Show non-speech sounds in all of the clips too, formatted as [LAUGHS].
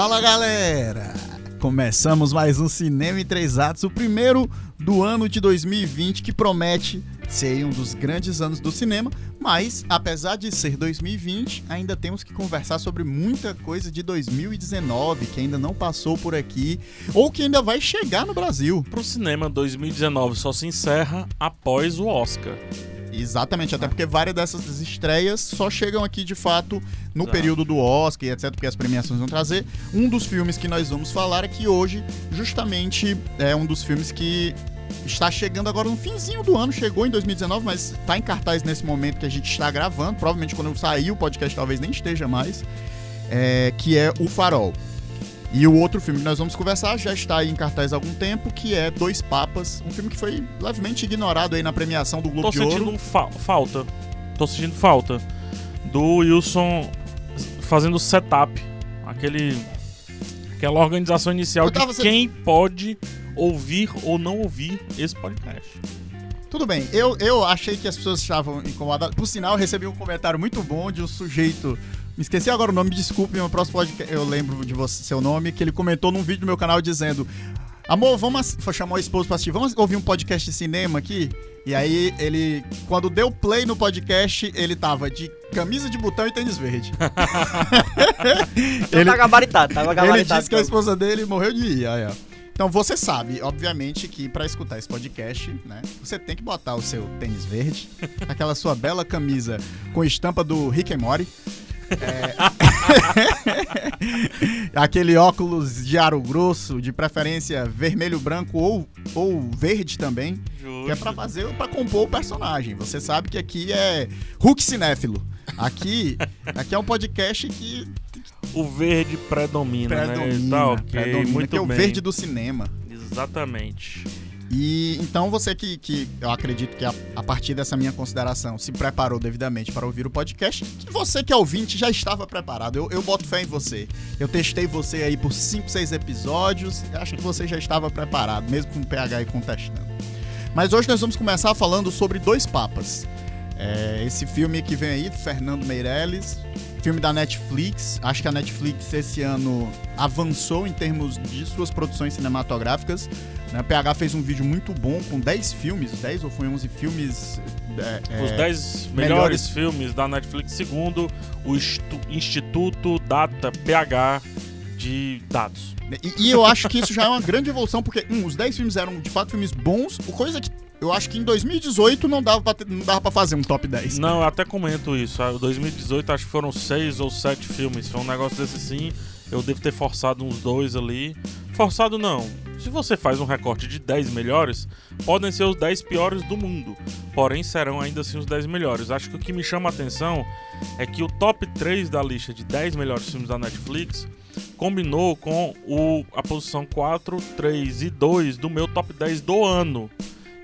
Fala galera! Começamos mais um Cinema em Três Atos, o primeiro do ano de 2020 que promete ser um dos grandes anos do cinema, mas apesar de ser 2020, ainda temos que conversar sobre muita coisa de 2019 que ainda não passou por aqui ou que ainda vai chegar no Brasil. Pro cinema, 2019 só se encerra após o Oscar. Exatamente, até porque várias dessas estreias só chegam aqui de fato no Exato. período do Oscar e etc, porque as premiações vão trazer. Um dos filmes que nós vamos falar que hoje, justamente, é um dos filmes que está chegando agora no finzinho do ano, chegou em 2019, mas está em cartaz nesse momento que a gente está gravando. Provavelmente quando eu sair o podcast talvez nem esteja mais. É, que é O Farol. E o outro filme que nós vamos conversar já está aí em cartaz há algum tempo, que é Dois Papas, um filme que foi levemente ignorado aí na premiação do Globo Tô de Ouro. Tô sentindo fa falta. Tô sentindo falta do Wilson fazendo setup, aquele aquela organização inicial de quem pode ouvir ou não ouvir esse podcast. Tudo bem, eu, eu achei que as pessoas estavam incomodadas. Por sinal, eu recebi um comentário muito bom de um sujeito me esqueci agora o nome, desculpe, no próximo podcast eu lembro de você, seu nome, que ele comentou num vídeo do meu canal dizendo: Amor, vamos. Chamar o esposo pra assistir, vamos ouvir um podcast de cinema aqui? E aí ele, quando deu play no podcast, ele tava de camisa de botão e tênis verde. [LAUGHS] ele, tá gabaritado, tava gabaritado. Ele disse que a esposa dele morreu de ir. Aí, ó. Então você sabe, obviamente, que para escutar esse podcast, né, você tem que botar o seu tênis verde, [LAUGHS] aquela sua bela camisa com estampa do Rick and Morty. É... [LAUGHS] Aquele óculos de aro grosso, de preferência vermelho, branco ou, ou verde também, Justo. que é para fazer, para compor o personagem. Você sabe que aqui é Hulk cinéfilo. Aqui, [LAUGHS] aqui é um podcast que o verde predomina, predomina né? Tá, predomina, muito que é o verde do cinema. Exatamente. E então você que, que eu acredito que a, a, partir dessa minha consideração se preparou devidamente para ouvir o podcast, que você que é ouvinte já estava preparado. Eu, eu boto fé em você. Eu testei você aí por 5, 6 episódios. Acho que você já estava preparado, mesmo com o PH e contestando. Mas hoje nós vamos começar falando sobre Dois Papas. É, esse filme que vem aí, do Fernando Meirelles, filme da Netflix. Acho que a Netflix esse ano avançou em termos de suas produções cinematográficas. Né? PH fez um vídeo muito bom com 10 filmes, 10 ou foi 11 filmes. É, Os 10 é, melhores, melhores filmes da Netflix, segundo o Instituto Data PH de dados. E, e, eu acho que isso já é uma grande evolução, porque, um, os 10 filmes eram de fato filmes bons, coisa que eu acho que em 2018 não dava pra, ter, não dava pra fazer um top 10. Não, eu até comento isso. Em 2018 acho que foram 6 ou 7 filmes. Foi um negócio desse sim. Eu devo ter forçado uns dois ali. Forçado não. Se você faz um recorte de 10 melhores, podem ser os 10 piores do mundo. Porém, serão ainda assim os 10 melhores. Acho que o que me chama a atenção é que o top 3 da lista de 10 melhores filmes da Netflix combinou com o, a posição 4, 3 e 2 do meu top 10 do ano.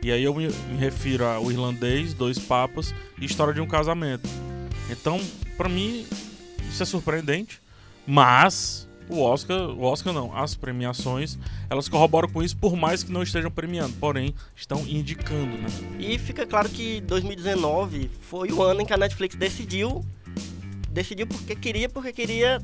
E aí eu me, me refiro ao irlandês, Dois Papas e História de um Casamento. Então, para mim, isso é surpreendente, mas o Oscar, o Oscar não, as premiações, elas corroboram com isso, por mais que não estejam premiando, porém estão indicando, né? E fica claro que 2019 foi o ano em que a Netflix decidiu, decidiu porque queria, porque queria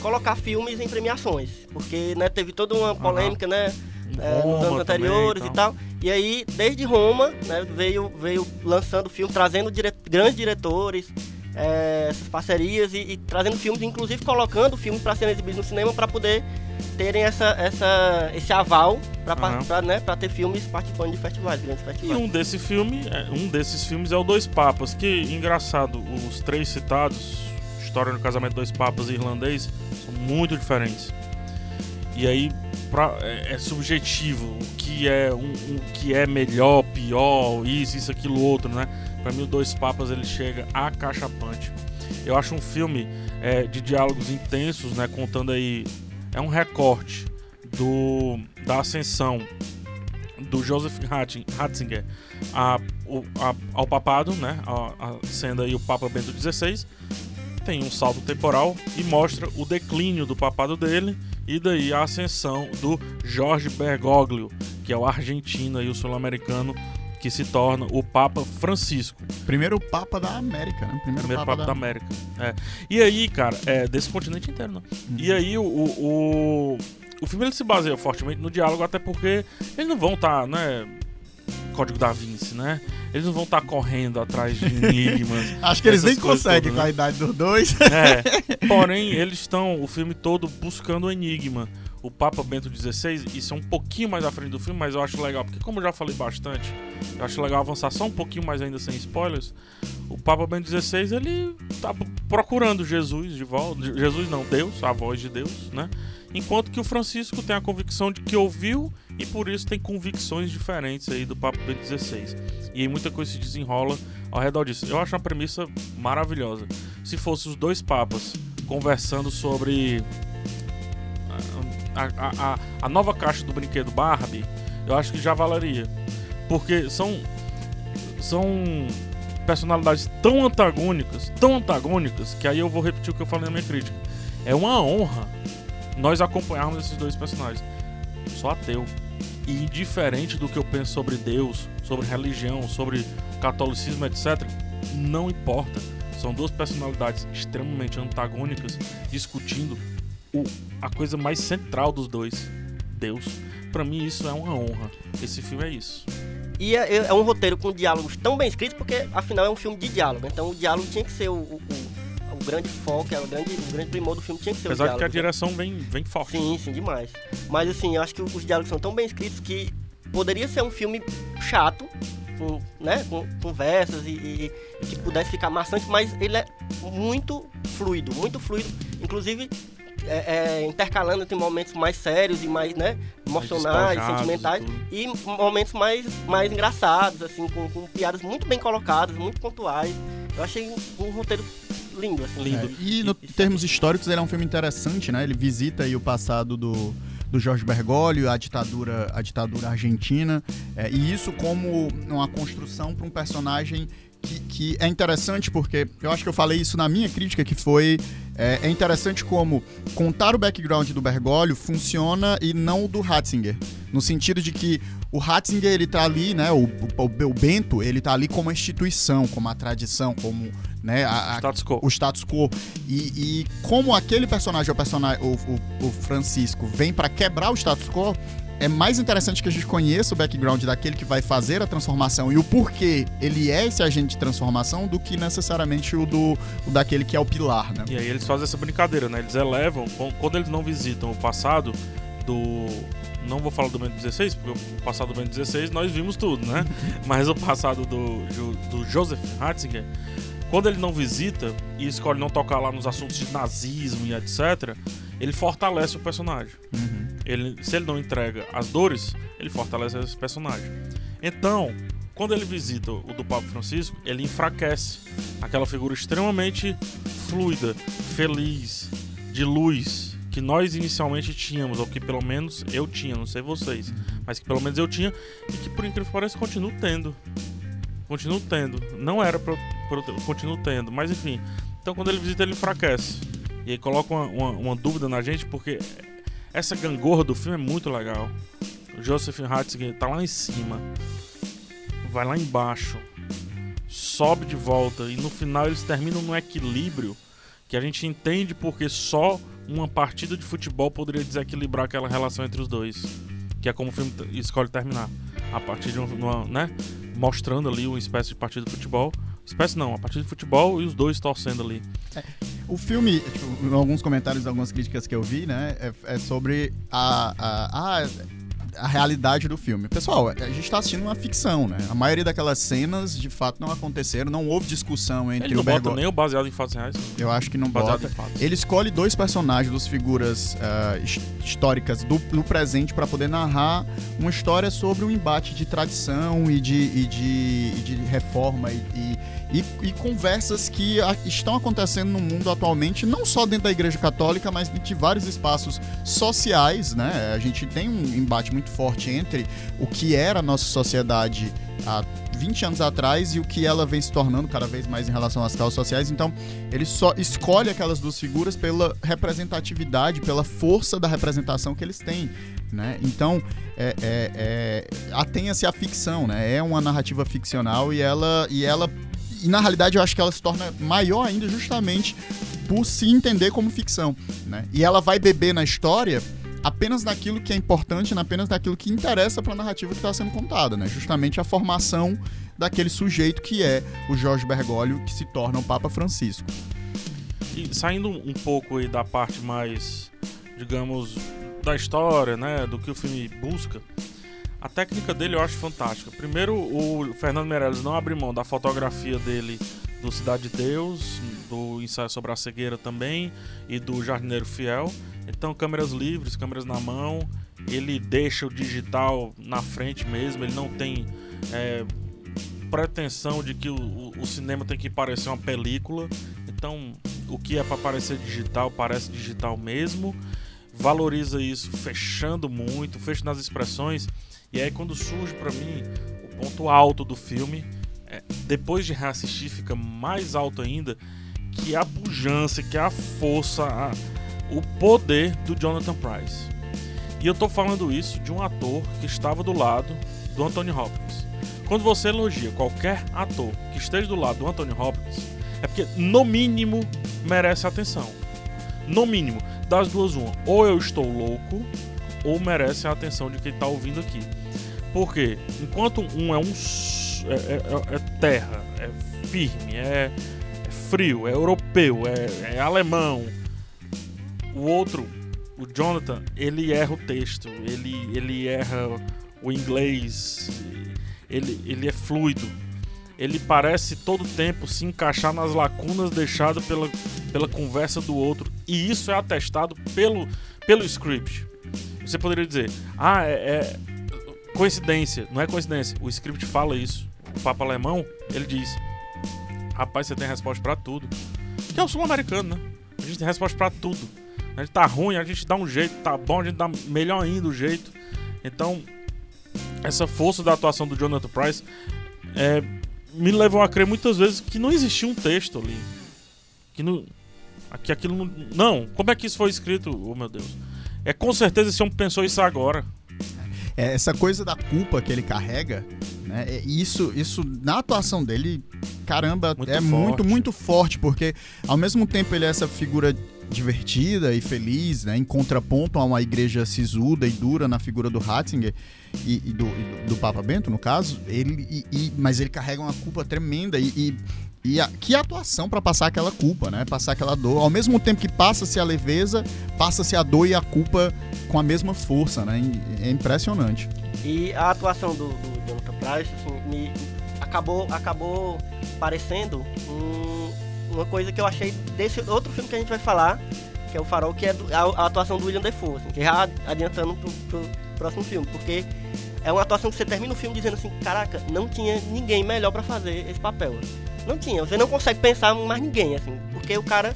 colocar filmes em premiações, porque né, teve toda uma polêmica, uhum. né? É, nos anos anteriores também, então. e tal. E aí, desde Roma, né, veio, veio lançando filme, trazendo dire grandes diretores, é, essas parcerias e, e, trazendo filmes, inclusive colocando filmes para serem exibidos no cinema para poder terem essa, essa, esse aval para uhum. né, ter filmes participando de festivais, grandes festivais. E um desse filme, é, um desses filmes é o Dois Papas, que engraçado, os três citados, História do Casamento Dois Papas e Irlandês, são muito diferentes. E aí pra, é, é, subjetivo o que é um, que é melhor, pior, isso, isso, aquilo, outro, né? Para mim, o Dois Papas ele chega acachapante. Eu acho um filme é, de diálogos intensos, né? Contando aí é um recorte do da ascensão do Joseph Ratzinger a, a, ao papado, né? A, a, sendo aí o Papa Bento XVI tem um salto temporal e mostra o declínio do papado dele e daí a ascensão do Jorge Bergoglio, que é o argentino e o sul-americano que se torna o Papa Francisco. Primeiro Papa da América, né? Primeiro, Primeiro Papa, Papa, da, América. É. E aí, cara, é desse continente inteiro, né? Uhum. E aí o, o, o filme ele se baseia fortemente no diálogo, até porque eles não vão estar, tá, né? Código da Vinci, né? Eles não vão estar tá correndo atrás de enigmas. [LAUGHS] Acho que eles nem conseguem com a né? idade dos dois. É. [LAUGHS] Porém, eles estão o filme todo buscando o enigma o Papa Bento XVI, isso é um pouquinho mais à frente do filme, mas eu acho legal, porque como eu já falei bastante, eu acho legal avançar só um pouquinho mais ainda sem spoilers. O Papa Bento XVI, ele tá procurando Jesus de volta, Jesus não, Deus, a voz de Deus, né? Enquanto que o Francisco tem a convicção de que ouviu e por isso tem convicções diferentes aí do Papa Bento XVI. E aí muita coisa se desenrola ao redor disso. Eu acho uma premissa maravilhosa. Se fosse os dois papas conversando sobre a, a, a nova caixa do brinquedo Barbie, eu acho que já valeria. Porque são. São personalidades tão antagônicas, tão antagônicas, que aí eu vou repetir o que eu falei na minha crítica. É uma honra nós acompanharmos esses dois personagens. Sou ateu. E indiferente do que eu penso sobre Deus, sobre religião, sobre catolicismo, etc., não importa. São duas personalidades extremamente antagônicas discutindo o, a coisa mais central dos dois, Deus. Para mim isso é uma honra. Esse filme é isso. E é, é, um roteiro com diálogos tão bem escritos, porque afinal é um filme de diálogo. Então o diálogo tinha que ser o, o, o grande foco, é o grande, o grande primor do filme tinha que ser Apesar o diálogo. Apesar que a direção vem, vem forte. Sim, sim, demais. Mas assim, eu acho que os diálogos são tão bem escritos que poderia ser um filme chato, com, né, com conversas e, e, e que pudesse ficar maçante, mas ele é muito fluido, muito fluido. Inclusive, é, é, intercalando entre momentos mais sérios e mais, né, emocionais, sentimentais, e, e, momentos mais, mais engraçados, assim, com, com, piadas muito bem colocadas, muito pontuais. Eu achei um roteiro lindo, assim. Lindo. É, e no e, termos históricos, ele é um filme interessante, né? Ele visita aí o passado do, do Jorge Bergoglio, a ditadura, a ditadura argentina, é, e isso como uma construção para um personagem que, que, é interessante porque eu acho que eu falei isso na minha crítica, que foi é, é, interessante como contar o background do Bergoglio funciona e não o do Ratzinger. No sentido de que o Ratzinger, ele tá ali, né? O, o, o Bento, ele tá ali como a instituição, como a tradição, como né, a, a, status o status quo. E, e como aquele personagem, o, personagem o, o, o Francisco, vem para quebrar o status quo, é mais interessante que a gente conheça o background daquele que vai fazer a transformação e o porquê ele é esse agente de transformação do que necessariamente o do o daquele que é o pilar, né? E aí eles fazem essa brincadeira, né? Eles elevam, quando eles não visitam o passado do não vou falar do Ben 16, porque o passado do Ben 16 nós vimos tudo, né? [LAUGHS] Mas o passado do, do Joseph Ratzinger, quando ele não visita e escolhe não tocar lá nos assuntos de nazismo e etc., ele fortalece o personagem. Uhum. Ele, se ele não entrega as dores, ele fortalece esse personagem. Então, quando ele visita o do Papa Francisco, ele enfraquece aquela figura extremamente fluida, feliz, de luz, que nós inicialmente tínhamos, ou que pelo menos eu tinha, não sei vocês, mas que pelo menos eu tinha, e que por incrível que pareça continuo tendo. Continuo tendo. Não era pra, pra continuo tendo, mas enfim. Então quando ele visita, ele enfraquece. E aí coloca uma, uma, uma, dúvida na gente, porque essa gangorra do filme é muito legal. O Joseph Ratzinger tá lá em cima, vai lá embaixo, sobe de volta, e no final eles terminam no equilíbrio que a gente entende porque só uma partida de futebol poderia desequilibrar aquela relação entre os dois. Que é como o filme escolhe terminar. A partir de uma, né? Mostrando ali uma espécie de partida de futebol. Espécie não, a partida de futebol e os dois torcendo ali. É. O filme, tipo, alguns comentários, algumas críticas que eu vi, né, é, é sobre a, a, a a realidade do filme. Pessoal, a gente está assistindo uma ficção, né? A maioria daquelas cenas, de fato, não aconteceram, não houve discussão entre Ele não o bota nem o baseado em fatos reais. Eu acho que não baseado bota. Ele escolhe dois personagens, duas figuras uh, históricas do, do presente para poder narrar uma história sobre um embate de tradição e de, e de, e de reforma e, e e, e, conversas que a, estão acontecendo no mundo atualmente, não só dentro da Igreja Católica, mas de vários espaços sociais, né? A gente tem um embate muito muito forte entre o que era a nossa sociedade há 20 anos atrás e o que ela vem se tornando cada vez mais em relação às causas sociais. Então, ele só escolhe aquelas duas figuras pela representatividade, pela força da representação que eles têm. Né? Então, é, é, é, atenha-se à ficção, né? É uma narrativa ficcional e ela, e ela. E na realidade eu acho que ela se torna maior ainda justamente por se entender como ficção. Né? E ela vai beber na história apenas naquilo que é importante, apenas naquilo que interessa para a narrativa que está sendo contada, né? Justamente a formação daquele sujeito que é o Jorge Bergoglio, que se torna o Papa Francisco. E saindo um pouco aí da parte mais, digamos, da história, né, do que o filme busca, a técnica dele eu acho fantástica. Primeiro, o Fernando Meirelles não abre mão da fotografia dele do Cidade de Deus, do ensaio sobre a cegueira também e do Jardineiro Fiel. Então, câmeras livres, câmeras na mão, ele deixa o digital na frente mesmo, ele não tem é, pretensão de que o, o, cinema tem que parecer uma película. Então, o que é para parecer digital, parece digital mesmo. Valoriza isso fechando muito, fecha nas expressões. E aí, quando surge para mim o ponto alto do filme, é, depois de reassistir, fica mais alto ainda, que a pujança, que a força, a, o poder do Jonathan Price. E eu tô falando isso de um ator que estava do lado do Anthony Hopkins. Quando você elogia qualquer ator que esteja do lado do Anthony Hopkins, é porque no mínimo merece atenção. No mínimo, das duas uma, ou eu estou louco, ou merece a atenção de quem está ouvindo aqui. Porque enquanto um é um é, é, é terra, é firme, é, é frio, é europeu, é, é alemão, o outro, o Jonathan, ele erra o texto, ele, ele erra o inglês, ele, ele é fluido. Ele parece todo tempo se encaixar nas lacunas deixadas pela, pela conversa do outro. E isso é atestado pelo, pelo script. Você poderia dizer, ah, é, é coincidência. Não é coincidência. O script fala isso. O Papa Alemão, ele diz: Rapaz, você tem resposta para tudo. Que é o sul-americano, né? A gente tem resposta para tudo. A gente tá ruim, a gente dá um jeito, tá bom, a gente dá melhor ainda o jeito. Então, essa força da atuação do Jonathan Price é, me levou a crer muitas vezes que não existia um texto ali. Que, não, que aquilo não. Não, como é que isso foi escrito? Oh meu Deus. É com certeza esse homem pensou isso agora. É, essa coisa da culpa que ele carrega, né? É, isso, isso na atuação dele, caramba, muito é forte. muito, muito forte, porque ao mesmo tempo ele é essa figura divertida e feliz, né, em contraponto a uma igreja sisuda e dura na figura do Ratzinger e, e, do, e do, Papa Bento, no caso, ele, e, mas ele carrega uma culpa tremenda e, e a, que atuação para passar aquela culpa, né? Passar aquela dor. Ao mesmo tempo que passa-se a leveza, passa-se a dor e a culpa com a mesma força, né? É impressionante. E a atuação do, do Jonathan Price, assim, me acabou, acabou parecendo um uma coisa que eu achei desse outro filme que a gente vai falar, que é o Farol, que é a, atuação do William Defoe, assim, que já adiantando pro, pro próximo filme, porque é uma atuação que você termina o filme dizendo assim, caraca, não tinha ninguém melhor para fazer esse papel. Não tinha, você não consegue pensar mais ninguém, assim, porque o cara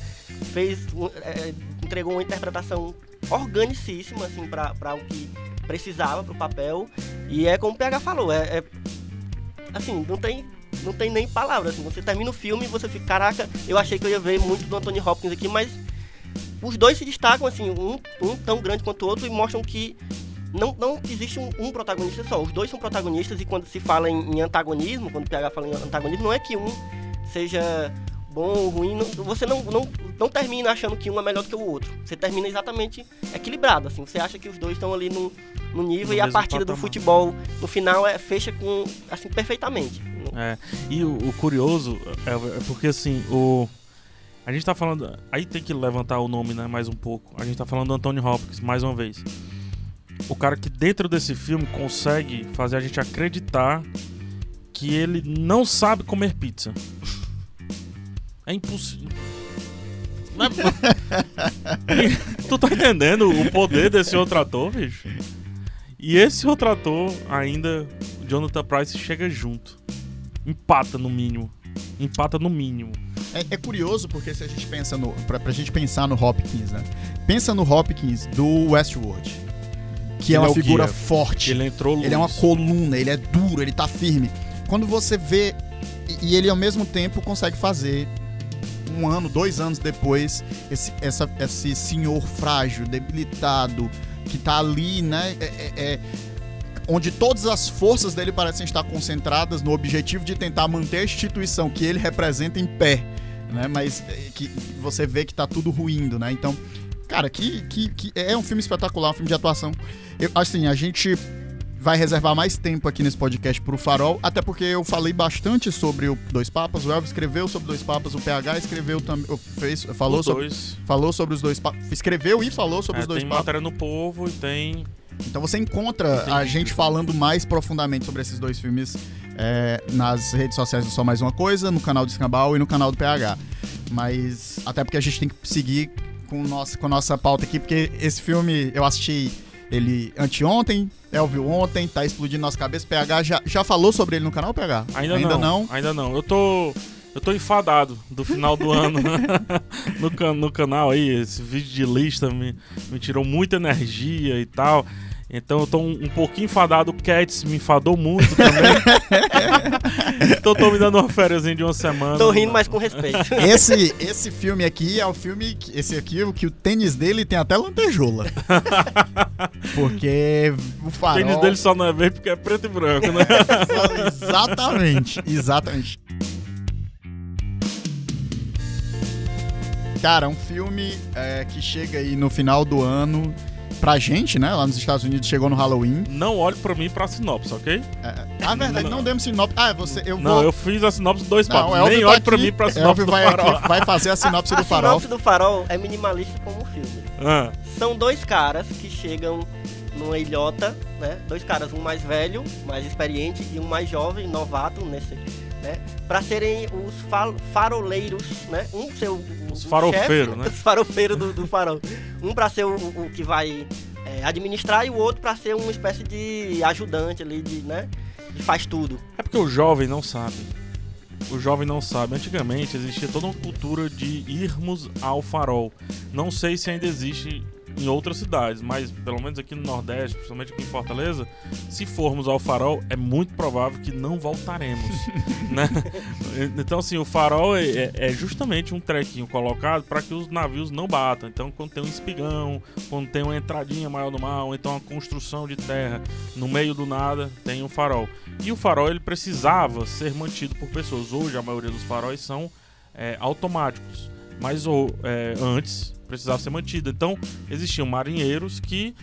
fez, é, entregou uma interpretação organicíssima, assim, para o que precisava pro papel, e é como o PH falou, é, é assim, não tem não tem nem palavras. Assim, você termina o filme e você fica, caraca, eu achei que eu ia ver muito do Anthony Hopkins aqui, mas os dois se destacam, assim, um, um tão grande quanto o outro, e mostram que não, não existe um, um, protagonista só. Os dois são protagonistas, e quando se fala em, em, antagonismo, quando o PH fala em antagonismo, não é que um seja bom ou ruim, não, você não, não, não termina achando que um é melhor do que o outro. Você termina exatamente equilibrado, assim. Você acha que os dois estão ali no, no nível no e a partida patamar. do futebol no final é fecha com assim perfeitamente. É. E o, o curioso é, é, porque assim, o a gente tá falando, aí tem que levantar o nome, né, mais um pouco. A gente tá falando do Anthony Hopkins mais uma vez. O cara que dentro desse filme consegue fazer a gente acreditar que ele não sabe comer pizza. É impossível. [LAUGHS] tu tá entendendo o poder desse outro ator, bicho? E esse outro ator, ainda, Jonathan Price, chega junto. Empata no mínimo. Empata no mínimo. É, é, curioso porque se a gente pensa no. Pra, pra gente pensar no Hopkins, né? Pensa no Hopkins do Westworld. que é Ele uma é figura guia. forte. Ele entrou luz. Ele é uma coluna, ele é duro, ele tá firme. Quando você vê. E e ele ao mesmo tempo consegue fazer. Um ano, dois anos depois, esse, essa- esse senhor frágil, debilitado, que tá ali, né? é- é- é, onde todas as forças dele parecem estar concentradas no objetivo de tentar manter a instituição que ele representa em pé, né? Mas é, que você vê que tá tudo ruindo, né? Então, cara, que, que, que é um filme espetacular, um filme de atuação. Eu, assim, a gente vai reservar mais tempo aqui nesse podcast pro Farol, até porque eu falei bastante sobre o Dois Papas, o Elvis escreveu sobre Dois Papas, o PH escreveu também, fez, falou Os sobre, dois. falou sobre os Dois Papas, escreveu e falou sobre É, os Dois tem Papas. matéria no Povo e tem... Então você encontra a Entendi. gente falando mais profundamente sobre esses dois filmes é, nas redes sociais do Só Mais Uma Coisa, no canal do Escambau e no canal do PH. Mas até porque a gente tem que seguir com, o nosso, com a nossa pauta aqui, porque esse filme eu assisti ele anteontem, Elvio ontem, tá explodindo nossa cabeça. PH já, já falou sobre ele no canal, PH? Ainda, Ainda não, não. Ainda não. Eu tô. Eu tô enfadado do final do ano [LAUGHS] no, can- no canal aí. Esse vídeo de lista me, me tirou muita energia e tal. Então eu tô um, um pouquinho enfadado. O Cats me enfadou muito também. [LAUGHS] então eu tô me dando uma férias de uma semana. Tô rindo, mas com respeito. [LAUGHS] Esse, esse filme aqui é o filme. que- Esse aqui, o que o tênis dele tem até lantejola. [LAUGHS] Porque o O farol. tênis dele só não é verde porque é preto e branco, né? exatamente, exatamente. Cara, um filme é, que chega aí no final do ano. Pra gente, né? Lá nos Estados Unidos chegou no Halloween. Não olhe pra mim pra sinopse, ok? É, ah, verdade, não demos sinopse. Ah, você. Eu Não, vou. eu fiz a sinopse dois Não, papos. Nem tá olhe pra mim pra Elvio sinopse do vai, farol. aqui, vai fazer a sinopse a, do a farol. sinopse do farol é minimalista como um filme. Ah, São dois caras que chegam numa ilhota, né? Dois caras, um mais velho, mais experiente, e um mais jovem, novato nesse, né? Pra serem os fa- faroleiros, né? Um ser o, Os farofeiros, né? Os farofeiros do, do farol. Um pra ser o, o que vai é, administrar e o outro pra ser uma espécie de ajudante ali, de, né? De faz tudo. É porque o jovem não sabe. O jovem não sabe. Antigamente existia toda uma cultura de irmos ao farol. Não sei se ainda existe em outras cidades, mas pelo menos aqui no Nordeste, principalmente aqui em Fortaleza, se formos ao farol, é muito provável que não voltaremos. [LAUGHS] né? Então, assim, o farol é, é- é justamente um trequinho colocado para que os navios não batam. Então, quando tem um espigão, quando tem uma entradinha maior no mar, ou então uma construção de terra no meio do nada, tem um farol. E o farol ele precisava ser mantido por pessoas. Hoje a maioria dos faróis são é, automáticos, mas o- é, antes precisava ser mantido. Então existiam marinheiros que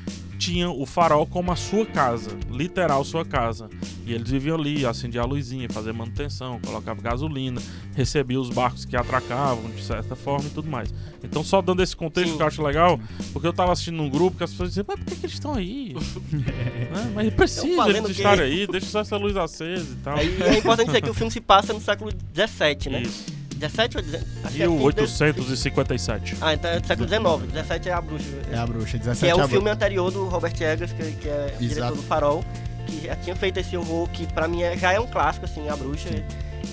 tinham o farol como a sua casa, literal sua casa. E eles viviam ali, acendiam a luzinha, faziam manutenção, colocavam gasolina, recebiam os barcos que atracavam de certa forma e tudo mais. Então só dando esse contexto Sim. que eu acho legal, porque eu tava assistindo num grupo que as pessoas diziam, mas por que, que eles estão aí? [LAUGHS] Né? Mas precisa eles o quê? estarem aí, deixa só essa luz acesa e tal. Aí é importante dizer que o filme se passa no século XVII, né? Isso. 17 ou 17? Acho que é fim de- 1857. Ah, então é do século XIX. 17 é a bruxa. É a bruxa, 17 Que é a o bruxa. filme anterior do Robert Eggers, que, que é o Exato. diretor do Farol, que já tinha feito esse horror que pra mim é- já é um clássico, assim, A Bruxa.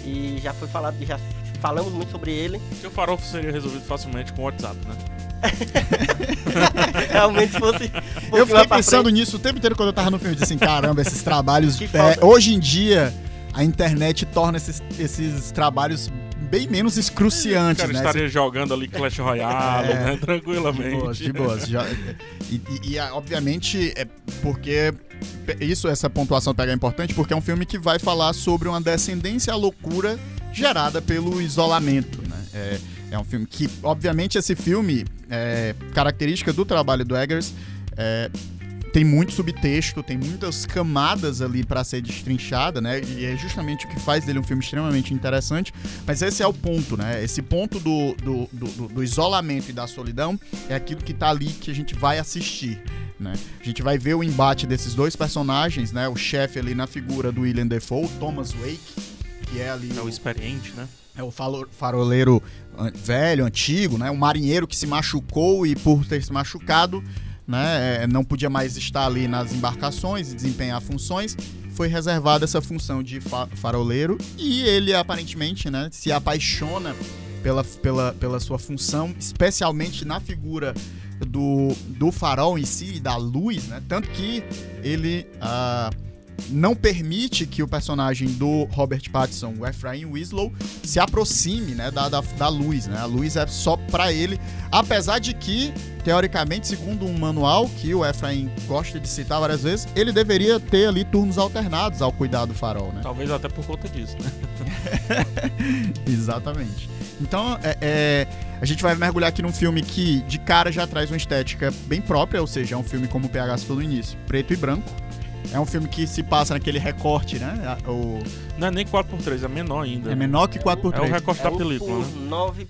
E já foi falado, já falamos muito sobre ele. Que o farol seria resolvido facilmente com o WhatsApp, né? [LAUGHS] Realmente se fosse. um Eu fiquei pensando frente. nisso o tempo inteiro quando eu tava no filme. Eu disse assim, caramba, esses trabalhos. [LAUGHS] É, hoje em dia, a internet torna esses, esses trabalhos bem menos O excruciantes, cara né? estaria jogando ali Clash Royale, É. né? De Tranquilamente. boas, de boas. Já- e, e- e, obviamente, é porque isso, essa pontuação pega é importante, porque é um filme que vai falar sobre uma descendência à loucura gerada pelo isolamento, né? É, é um filme que, obviamente, esse filme, é, característica do trabalho do Eggers, é, tem muito subtexto, tem muitas camadas ali para ser destrinchada, né? E é justamente o que faz dele um filme extremamente interessante. Mas esse é o ponto, né? Esse ponto do, do, do- do- isolamento e da solidão é aquilo que tá ali que a gente vai assistir. Né? A gente vai ver o embate desses dois personagens, né? O chefe ali na figura do William Defoe, Thomas Wake, que é ali É o experiente, né? é o faroleiro velho, antigo, né? O marinheiro que se machucou e por ter se machucado, né? é, não podia mais estar ali nas embarcações e desempenhar funções. Foi reservada essa função de fa- faroleiro e ele aparentemente, né? Se apaixona pela, pela, pela sua função, especialmente na figura do, do farol em si, da luz, né? Tanto que ele ah, não permite que o personagem do Robert Pattinson, o Ephraim Winslow, se aproxime né, da, da, da luz, né? A luz é só para ele, apesar de que, teoricamente, segundo um manual que o Ephraim gosta de citar várias vezes, ele deveria ter ali turnos alternados ao cuidar do farol, né? Talvez até por conta disso, né? [LAUGHS] Exatamente. Então, é, é, a gente vai mergulhar aqui num filme que, de cara, já traz uma estética bem própria, ou seja, é um filme, como o PH citou no início, preto e branco. É um filme que se passa naquele recorte, né? O... Não é nem 4x3, é menor ainda. É menor que 4x3. É o recorte É da 1 película, por né? 9.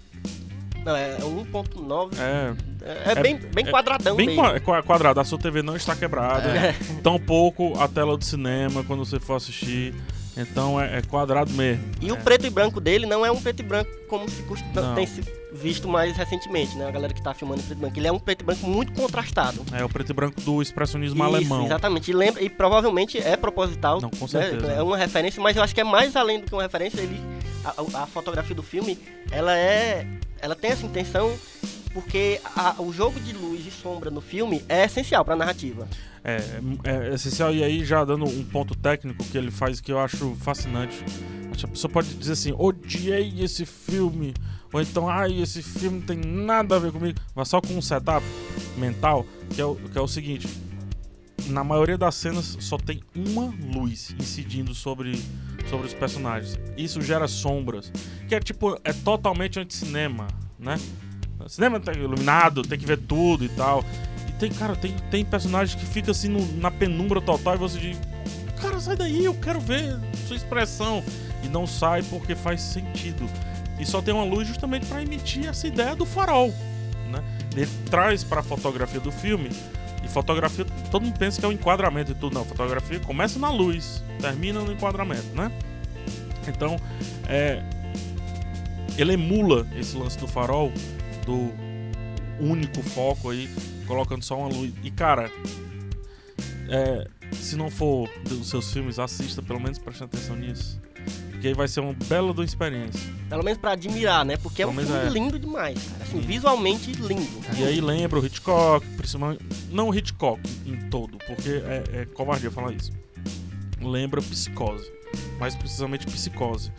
Não, é 1.9. É, É, é bem, bem quadradão bem mesmo. qua- é qua- quadrado. A sua TV não está quebrada. É. Tampouco a tela do cinema quando você for assistir. Então é, é quadrado mesmo. E o É. preto e branco dele não é um preto e branco como se cust- Não. tem se visto mais recentemente, né? A galera que tá filmando em preto e branco. Ele é um preto e branco muito contrastado. É o preto e branco do expressionismo Isso, alemão. exatamente. E, lembra, e provavelmente é proposital. Não, com né? certeza. É uma referência, mas eu acho que é mais além do que uma referência. Ele, a, a fotografia do filme, ela é. Ela tem essa intenção porque a- o jogo de luz e sombra no filme é essencial pra narrativa. É, é, é essencial. E aí, já dando um ponto técnico que ele faz que eu acho fascinante. A pessoa pode dizer assim: odiei esse filme. Ou então, ai, esse filme não tem nada a ver comigo. Mas só com um setup mental, que é o, que é o seguinte: na maioria das cenas só tem uma luz incidindo sobre, sobre os personagens. Isso gera sombras. Que é tipo, é totalmente anti-cinema, né? Cinema tá iluminado, tem que ver tudo e tal. E tem, cara, tem, tem personagens que fica assim no- na penumbra total e você diz, cara, sai daí, eu quero ver sua expressão. E não sai porque faz sentido. E só tem uma luz justamente para emitir essa ideia do farol, né? Ele traz para a fotografia do filme. E fotografia, todo mundo pensa que é o enquadramento e tudo. Não, fotografia começa na luz, termina no enquadramento, né? Então, é, ele emula esse lance do farol, do único foco aí, colocando só uma luz. E cara, é, se não for dos seus filmes, assista, pelo menos preste atenção nisso. Porque aí vai ser uma bela de experiência. Pelo menos pra admirar, né? Porque é um Pelo menos filme é. lindo demais, cara. Assim, Sim. visualmente lindo. E aí lembra o Hitchcock, principalmente. Não o Hitchcock em todo, porque é, é covardia falar isso. Lembra psicose. Mais precisamente psicose.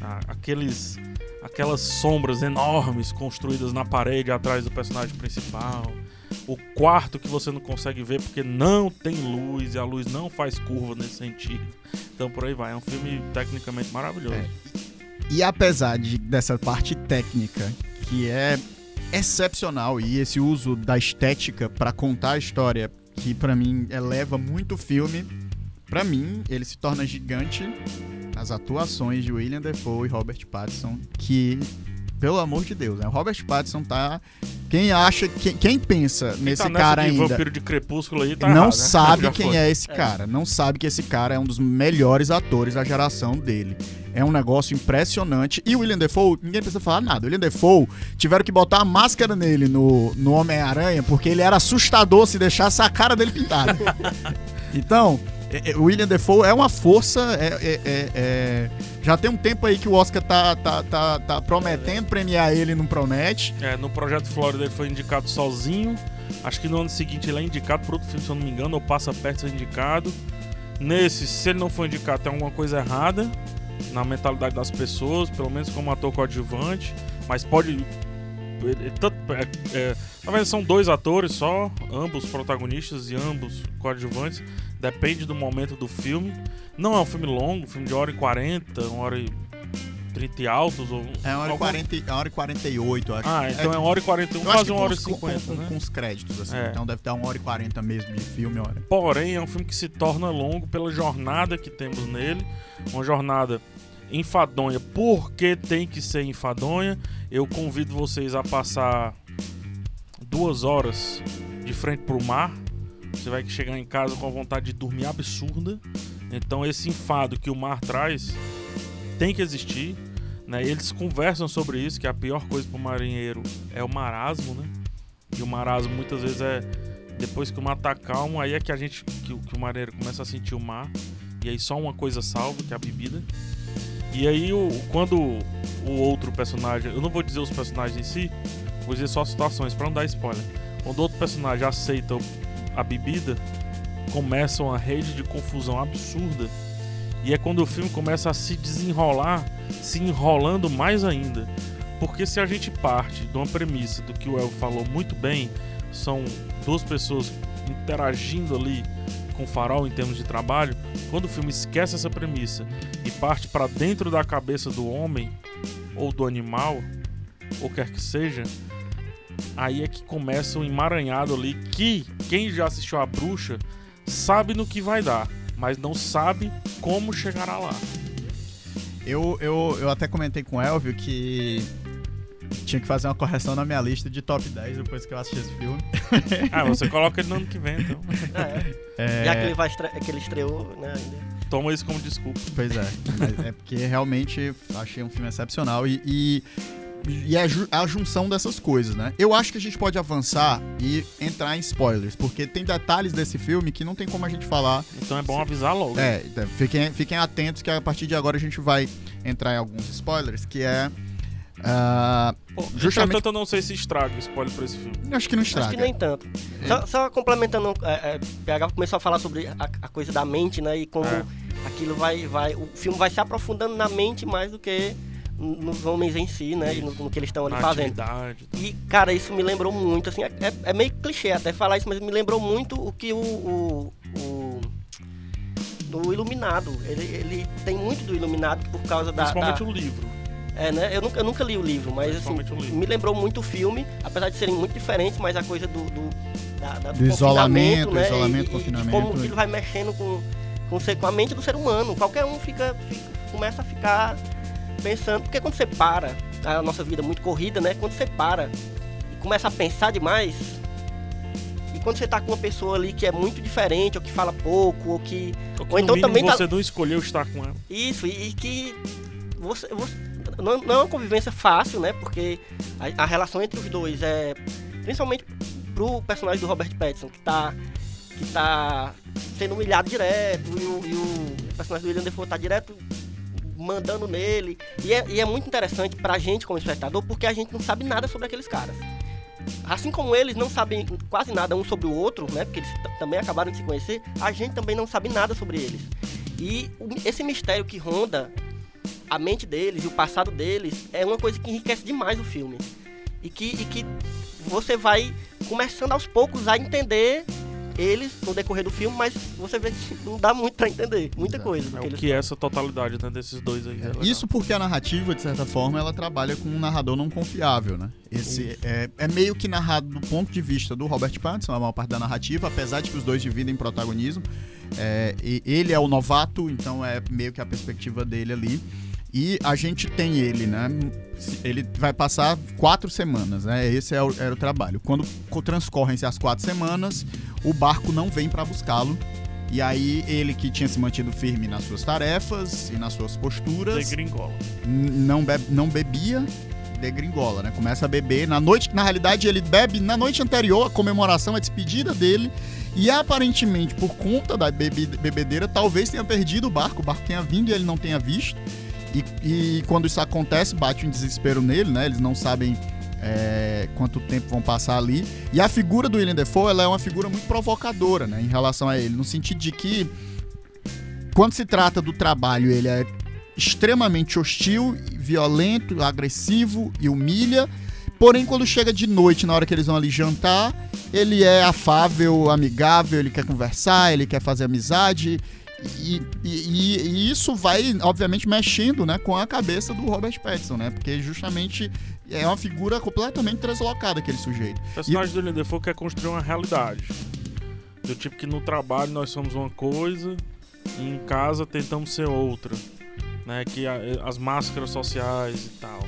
Ah, aqueles. Aquelas sombras enormes construídas na parede atrás do personagem principal. O quarto que você não consegue ver porque não tem luz e a luz não faz curva nesse sentido. Então por aí vai. É um filme tecnicamente maravilhoso. É. E apesar de, dessa parte técnica, que é excepcional, e esse uso da estética pra contar a história, que pra mim eleva muito o filme, pra mim ele se torna gigante nas atuações de William Defoe e Robert Pattinson, que, pelo amor de Deus, né? O Robert Pattinson tá. Quem acha, quem, quem pensa nesse tá cara ainda vampiro de crepúsculo aí tá não errado, né? sabe Já quem foi. é esse É. cara. Não sabe que esse cara é um dos melhores atores da geração dele. É um negócio impressionante. E o William Defoe, ninguém precisa falar nada. O William Defoe tiveram que botar a máscara nele no, no Homem-Aranha porque ele era assustador se deixasse a cara dele pintada. [LAUGHS] então, é- é, o William Defoe é uma força. é- é- é- é- já tem um tempo aí que o Oscar tá, tá, tá, tá prometendo premiar ele não promete. É, no Projeto Flórida ele foi indicado sozinho. Acho que no ano seguinte ele é indicado por outro filme, se eu não me engano, ou passa perto de ser indicado. Nesse, se ele não for indicado, tem alguma coisa errada na mentalidade das pessoas, pelo menos como ator coadjuvante. Mas pode. Ele- tanto- é, é, na verdade, são dois atores só, ambos protagonistas e ambos coadjuvantes. Depende do momento do filme. Não é um filme longo, um filme de 1 hora e 40, 1 hora e 30 e altos. Ou, É uma hora, e alguma- 40, e- é uma hora e 48, acho. Ah, então é 1 hora e 41, Eu acho quase que 1 com hora e os- com- 50, com, né? com os créditos, assim. É. Então deve dar uma hora e 40 mesmo de filme, olha. Porém, é um filme que se torna longo pela jornada que temos nele. Uma jornada enfadonha, porque tem que ser enfadonha. Eu convido vocês a passar duas horas de frente pro mar. Você vai chegar em casa com a vontade de dormir absurda. Então, esse enfado que o mar traz tem que existir. Né? Eles conversam sobre isso, que a pior coisa pro marinheiro é o marasmo, né? E o marasmo muitas vezes é depois que o mar tá calmo, aí é que a gente que, o- que o marinheiro começa a sentir o mar. E aí só uma coisa salva, que é a bebida. E aí o, quando o outro personagem, eu não vou dizer os personagens em si, vou dizer só as situações pra não dar spoiler. quando outro personagem aceita a bebida, começa uma rede de confusão absurda. E é quando o filme começa a se desenrolar, se enrolando mais ainda. Porque se a gente parte de uma premissa do que o El falou muito bem, são duas pessoas interagindo ali com farol em termos de trabalho, quando o filme esquece essa premissa e parte para dentro da cabeça do homem ou do animal, ou quer que seja, aí é que começa o um emaranhado ali que quem já assistiu a bruxa sabe no que vai dar, mas não sabe como chegará lá. Eu, eu, eu até comentei com o Elvio que tinha que fazer uma correção na minha lista de top 10 depois que eu assisti esse filme. [LAUGHS] ah, você coloca ele no ano que vem, então. É. é... Já que ele, vai estre... que ele estreou, né, ainda. Toma isso como desculpa. Pois é. é porque realmente achei um filme excepcional e, e e é a junção dessas coisas, né? Eu acho que a gente pode avançar e entrar em spoilers, porque tem detalhes desse filme que não tem como a gente falar. Então é bom avisar logo. É, fiquem, fiquem atentos que a partir de agora a gente vai entrar em alguns spoilers, que é. Uh, Pô, justamente... Tanto eu não sei se estraga o spoiler pra esse filme. Acho que não estraga. Acho que nem tanto. É. Só, só, complementando, é, é, PH começou a falar sobre a, a, coisa da mente, né? E como é. aquilo vai, vai. O filme vai se aprofundando na mente mais do que nos homens em si, né? E no, no que eles estão ali fazendo. E, cara, isso me lembrou muito, assim, é, é, meio clichê até falar isso, mas me lembrou muito o que o. o, o do Iluminado. Ele, ele tem muito do Iluminado por causa da. Principalmente da... o livro. É, né? Eu nunca, eu nunca li o livro, mas assim, livro. me lembrou muito o filme, apesar de serem muito diferentes, mas a coisa do, do, da, da, do, do isolamento, né? isolamento, e, confinamento. E como aquilo vai mexendo com, com, com, a mente do ser humano. Qualquer um fica, fica começa a ficar pensando, porque quando você para, a nossa vida é muito corrida, né? Quando você para e começa a pensar demais, e quando você tá com uma pessoa ali que é muito diferente, ou que fala pouco, ou que. Ou, que ou então também tá você tá... não escolheu estar com ela. Isso, e, e que você, você não, não, é uma convivência fácil, né? Porque a, a, relação entre os dois é. Principalmente pro personagem do Robert Pattinson, que tá. que tá sendo humilhado direto, e o, e o personagem do William Defoe tá direto mandando nele. E é, e é muito interessante pra gente como espectador, porque a gente não sabe nada sobre aqueles caras. Assim como eles não sabem quase nada um sobre o outro, né? Porque eles também acabaram de se conhecer, a gente também não sabe nada sobre eles. E esse mistério que ronda a mente deles e o passado deles é uma coisa que enriquece demais o filme. E que, e que você vai começando aos poucos a entender eles no decorrer do filme, mas você vê que não dá muito pra entender, muita coisa. É o que é essa totalidade né, desses dois aí. É, isso porque a narrativa, de certa forma, ela trabalha com um narrador não confiável, né? Esse é, é, meio que narrado do ponto de vista do Robert Pattinson, a maior parte da narrativa, apesar de que os dois dividem protagonismo. É, ele é o novato, então é meio que a perspectiva dele ali. E a gente tem ele, né? Ele vai passar quatro semanas, né? Esse é o, era o trabalho. Quando transcorrem-se as quatro semanas, o barco não vem para buscá-lo. E aí ele que tinha se mantido firme nas suas tarefas e nas suas posturas. Degringola. Não, bebe, não bebia, degringola, né? Começa a beber. Na noite, na realidade, ele bebe na noite anterior, a comemoração, a despedida dele. E aparentemente, por conta da bebedeira, talvez tenha perdido o barco. O barco tenha vindo e ele não tenha visto. E, e quando isso acontece, bate um desespero nele, né? Eles não sabem é, quanto tempo vão passar ali. E a figura do William Defoe ela é uma figura muito provocadora, né? Em relação a ele, no sentido de que quando se trata do trabalho, ele é extremamente hostil, violento, agressivo e humilha. Porém, quando chega de noite, na hora que eles vão ali jantar, ele é afável, amigável, ele quer conversar, ele quer fazer amizade. E, e, e, isso vai, obviamente, mexendo né, com a cabeça do Robert Pattinson, né? Porque justamente é uma figura completamente translocada aquele sujeito. O personagem e... do William Defoe quer construir uma realidade. Do tipo que no trabalho nós somos uma coisa e em casa tentamos ser outra. Né? Que a, as máscaras sociais e tal.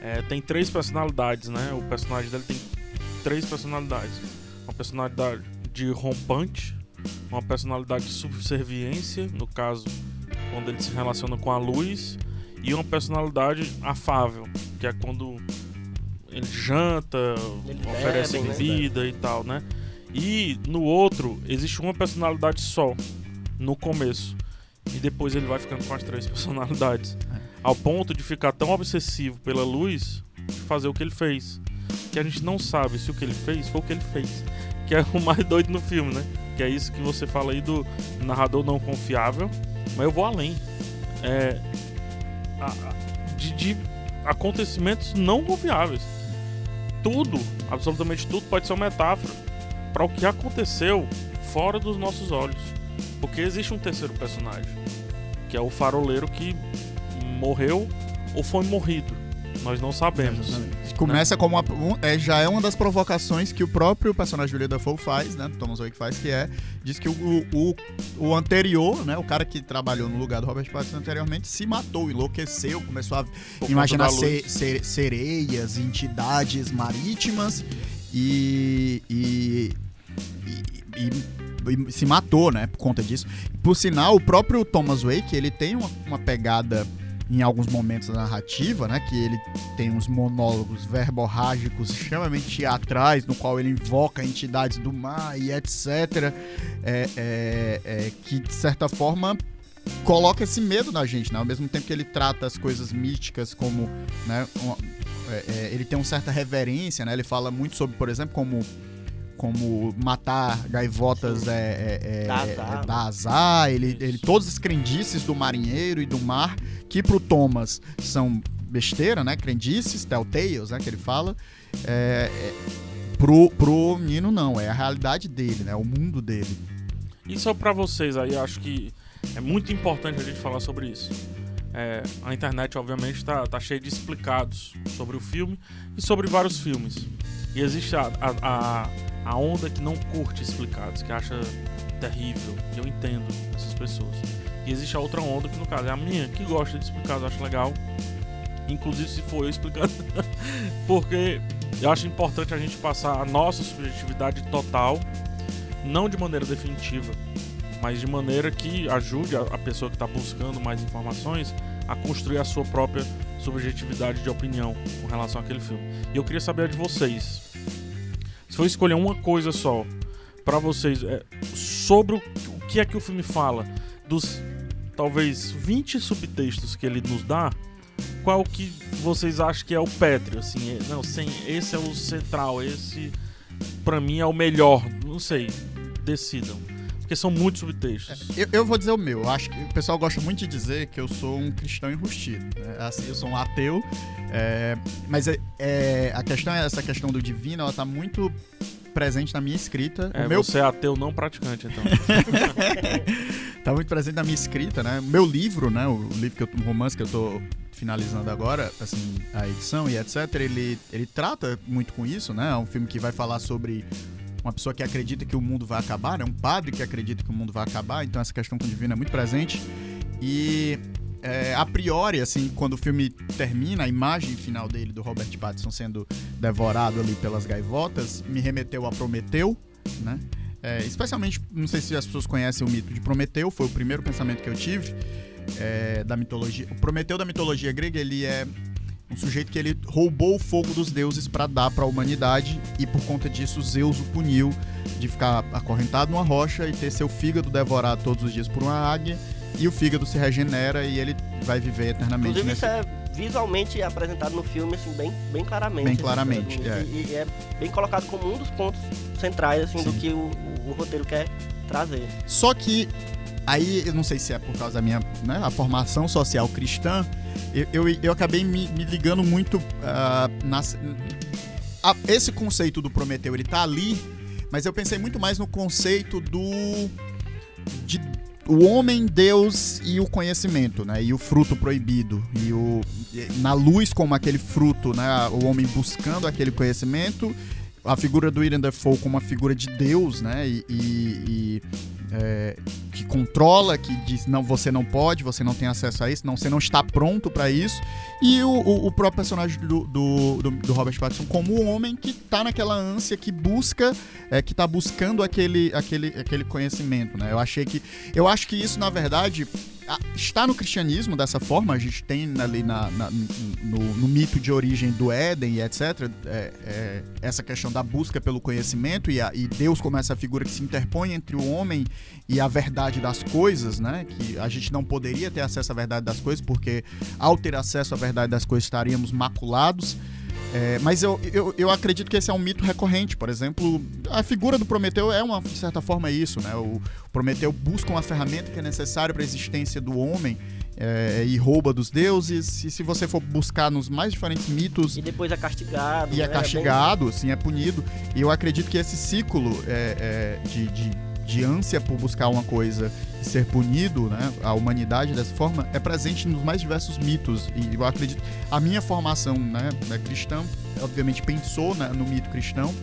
É, tem três personalidades, né? O personagem dele tem três personalidades. Uma personalidade de rompante, uma personalidade de subserviência, no caso, quando ele se relaciona com a luz, e uma personalidade afável, que é quando ele janta, ele oferece bebe, né? bebida né? e tal, né? E no outro, existe uma personalidade só, no começo. E depois ele vai ficando com as três [LAUGHS] personalidades. É. Ao ponto de ficar tão obsessivo pela luz, de fazer o que ele fez. que a gente não sabe se o que ele fez foi o que ele fez. Que é o [LAUGHS] mais doido no filme, né? Que é isso que você fala aí do narrador não confiável. Mas eu vou além. É, de, de acontecimentos não confiáveis. Tudo, absolutamente tudo, pode ser uma metáfora para o que aconteceu fora dos nossos olhos. Porque existe um terceiro personagem, que é o faroleiro que morreu ou foi morrido. Nós não sabemos. Começa como uma, um, é, já é uma das provocações que o próprio personagem Julia Dafoe faz, né? Thomas Wake faz, que é diz que o, o, o, anterior, né? O cara que trabalhou no lugar do Robert Pattinson anteriormente se matou, enlouqueceu, começou a Por imaginar se, se, sereias, entidades marítimas e, e, e, e se matou, né? Por conta disso. Por sinal, o próprio Thomas Wake ele tem uma, uma pegada em alguns momentos da narrativa, né? Que ele tem uns monólogos verborrágicos extremamente teatrais, no qual ele invoca entidades do mar e etc. É, é, é, que, de certa forma, coloca esse medo na gente, né? Ao mesmo tempo que ele trata as coisas místicas como, né? Uma, é, é, ele tem uma certa reverência, né? Ele fala muito sobre, por exemplo, como como matar gaivotas é, é, é, dá azar, é, azar ele, ele, todas as crendices do marinheiro e do mar, que pro Thomas são besteira, né? Crendices, telltales, né? Que ele fala. É, é, pro, pro Nino, não. É a realidade dele, né? O mundo dele. E só pra vocês aí, acho que é muito importante a gente falar sobre isso. É, a internet, obviamente, está tá cheia de explicados sobre o filme e sobre vários filmes. E existe a, a, a onda que não curte explicados, que acha terrível. E eu entendo essas pessoas. E existe a outra onda, que no caso é a minha, que gosta de explicados, acho legal. Inclusive se for eu explicando. [LAUGHS] Porque eu acho importante a gente passar a nossa subjetividade total, não de maneira definitiva, mas de maneira que ajude a, pessoa que está buscando mais informações a construir a sua própria subjetividade de opinião com relação àquele filme. E eu queria saber de vocês. Se for escolher uma coisa só para vocês é, sobre o, o que é que o filme fala, dos talvez 20 subtextos que ele nos dá, qual que vocês acham que é o pétreo? Assim, é, não, sem, esse é o central, esse para mim é o melhor. Não sei, decidam porque são muitos subtextos. Eu, eu, vou dizer o meu. Acho que o pessoal gosta muito de dizer que eu sou um cristão enrustido. Né? Assim, eu sou um ateu. É, mas é, é, a questão é essa questão do divino, ela tá muito presente na minha escrita. É, o meu... você é ateu não praticante, então. [LAUGHS] tá muito presente na minha escrita, né? Meu livro, né? O livro que eu, o romance que eu tô finalizando agora, assim, a edição e etc, ele, ele trata muito com isso, né? É um filme que vai falar sobre uma pessoa que acredita que o mundo vai acabar, né? um padre que acredita que o mundo vai acabar, então essa questão com o divino é muito presente. E é, a priori, assim, quando o filme termina, a imagem final dele, do Robert Pattinson sendo devorado ali pelas gaivotas, me remeteu a Prometeu, né? É, especialmente, não sei se as pessoas conhecem o mito de Prometeu, foi o primeiro pensamento que eu tive é, da mitologia. O Prometeu da mitologia grega, ele é um sujeito que ele roubou o fogo dos deuses para dar para a humanidade e por conta disso Zeus o puniu de ficar acorrentado numa rocha e ter seu fígado devorado todos os dias por uma águia e o fígado se regenera e ele vai viver eternamente. Inclusive nesse... isso é visualmente apresentado no filme assim bem, bem claramente. Bem assim, claramente, assim, é. E, e, é bem colocado como um dos pontos centrais assim Sim. do que o, o, o roteiro quer trazer. Só que aí eu não sei se é por causa da minha né, a formação social cristã eu, eu, eu acabei me, me, ligando muito uh, nas, a, esse conceito do Prometeu, ele tá ali, mas eu pensei muito mais no conceito do de, o homem, Deus e o conhecimento, né? E o fruto proibido e o na luz como aquele fruto, né? O homem buscando aquele conhecimento, a figura do William Dafoe como uma figura de Deus, né? E, e, e é, que controla, que diz não, você não pode, você não tem acesso a isso, não, você não está pronto para isso. E o, o, o, próprio personagem do, do, do, do Robert Pattinson como um homem que está naquela ânsia, que busca, é, que está buscando aquele, aquele, aquele conhecimento, né? Eu achei que, eu acho que isso na verdade está no cristianismo dessa forma, a gente tem ali na, na no, no, mito de origem do Éden e etc. É, é, essa questão da busca pelo conhecimento e, a, e, Deus como essa figura que se interpõe entre o homem e a verdade das coisas, né? Que a gente não poderia ter acesso à verdade das coisas, porque ao ter acesso à verdade das coisas estaríamos maculados. É, mas eu, eu, eu acredito que esse é um mito recorrente. Por exemplo, a figura do Prometeu é uma, de certa forma, isso, né? O Prometeu busca uma ferramenta que é necessária para a existência do homem é, e rouba dos deuses. E se você for buscar nos mais diferentes mitos. E depois é castigado. E é né? castigado, bem... sim, é punido. E eu acredito que esse ciclo é, é, de, de, de ânsia por buscar uma coisa e ser punido, né, a humanidade dessa forma, é presente nos mais diversos mitos. E eu acredito. A minha formação né, cristã, obviamente, pensou né, no mito cristão.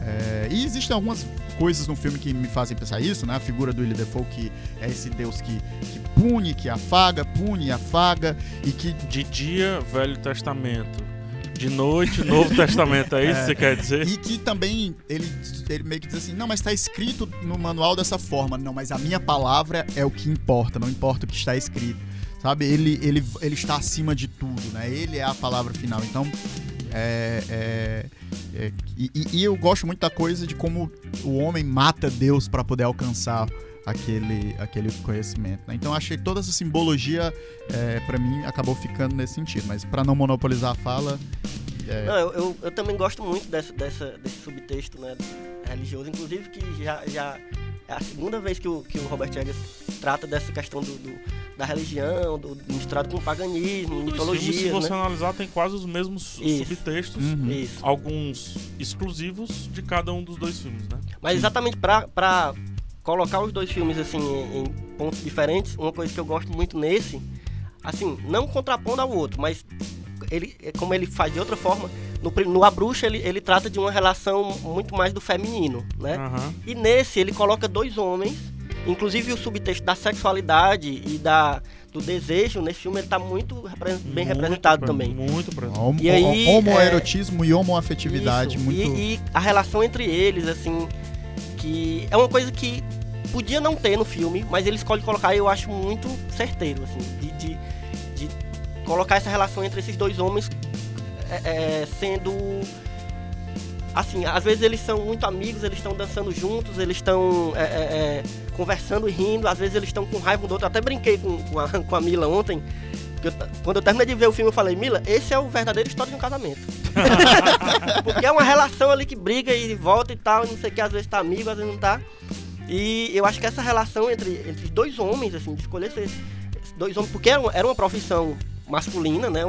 É, e existem algumas coisas no filme que me fazem pensar isso, né? A figura do William Defoe, que é esse Deus que, que pune, que afaga, pune afaga, e que... De dia, Velho Testamento. De noite, Novo Testamento, é isso é, que você quer dizer? E que também ele, ele meio que diz assim: não, mas está escrito no manual dessa forma. Não, mas a minha palavra é o que importa, não importa o que está escrito. Sabe? Ele, ele, ele está acima de tudo, né? Ele é a palavra final. Então, é, é, é, e, e, eu gosto muito da coisa de como o homem mata Deus para poder alcançar aquele, aquele conhecimento. Né? Então achei toda essa simbologia é, para mim acabou ficando nesse sentido. Mas para não monopolizar a fala, é... Não, eu, eu, eu, também gosto muito dessa, dessa, desse subtexto né, religioso, inclusive que já, já é a segunda vez que o, que o Robert Eggers trata dessa questão do, do da religião, do, misturado com paganismo, mitologia. Se você né? analisar, tem quase os mesmos Isso. subtextos, uhum. alguns exclusivos de cada um dos dois filmes, né? Mas exatamente para colocar os dois filmes assim em, em pontos diferentes, uma coisa que eu gosto muito nesse, assim, não contrapondo ao outro, mas ele, como ele faz de outra forma, no, no A Bruxa ele, ele trata de uma relação muito mais do feminino, né? Uhum. E nesse ele coloca dois homens, inclusive o subtexto da sexualidade e da do desejo nesse filme ele tá muito repre bem muito representado também. Muito presente. E aí, homoerotismo é, e homoafetividade isso, muito e, e a relação entre eles assim que é uma coisa que podia não ter no filme, mas ele escolhe colocar e eu acho muito certeiro assim, de, de, de colocar essa relação entre esses dois homens é, é, sendo assim, às vezes eles são muito amigos, eles estão dançando juntos, eles estão é, é, é, conversando e rindo, às vezes eles estão com raiva um do outro. Até brinquei com, com, a, [LAUGHS] com a Mila ontem. Eu, quando eu terminei de ver o filme, eu falei, Mila, esse é o verdadeiro história de um casamento. [LAUGHS] Porque é uma relação ali que briga e volta e tal, não sei o que, às vezes tá amigo, às vezes não tá. E eu acho que essa relação entre, entre dois homens, assim, de escolher esses dois homens, porque era uma, era uma profissão masculina, né?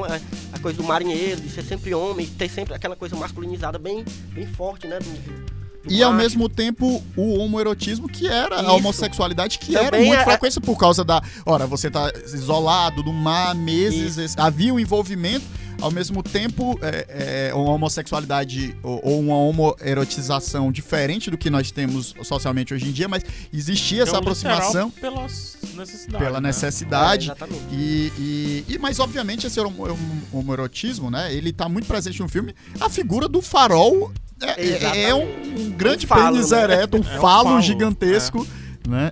A coisa do marinheiro, de ser sempre homem, ter sempre aquela coisa masculinizada bem, bem forte, né? Do e ao mesmo tempo o homoerotismo que era Isso. a homossexualidade que Também era muito é... frequência por causa da, ora, você tá isolado do mar meses, Isso. havia um envolvimento ao mesmo tempo, é, é, uma homossexualidade ou, ou, uma homoerotização diferente do que nós temos socialmente hoje em dia, mas existia essa aproximação. Pela necessidade. Pela né? necessidade. É, e, e, e, mas, obviamente, esse homoerotismo, né? Ele está muito presente no filme. A figura do farol é, é, é um, um, grande um falo, pênis né? ereto, um, [LAUGHS] é falo, falo gigantesco. É. Né?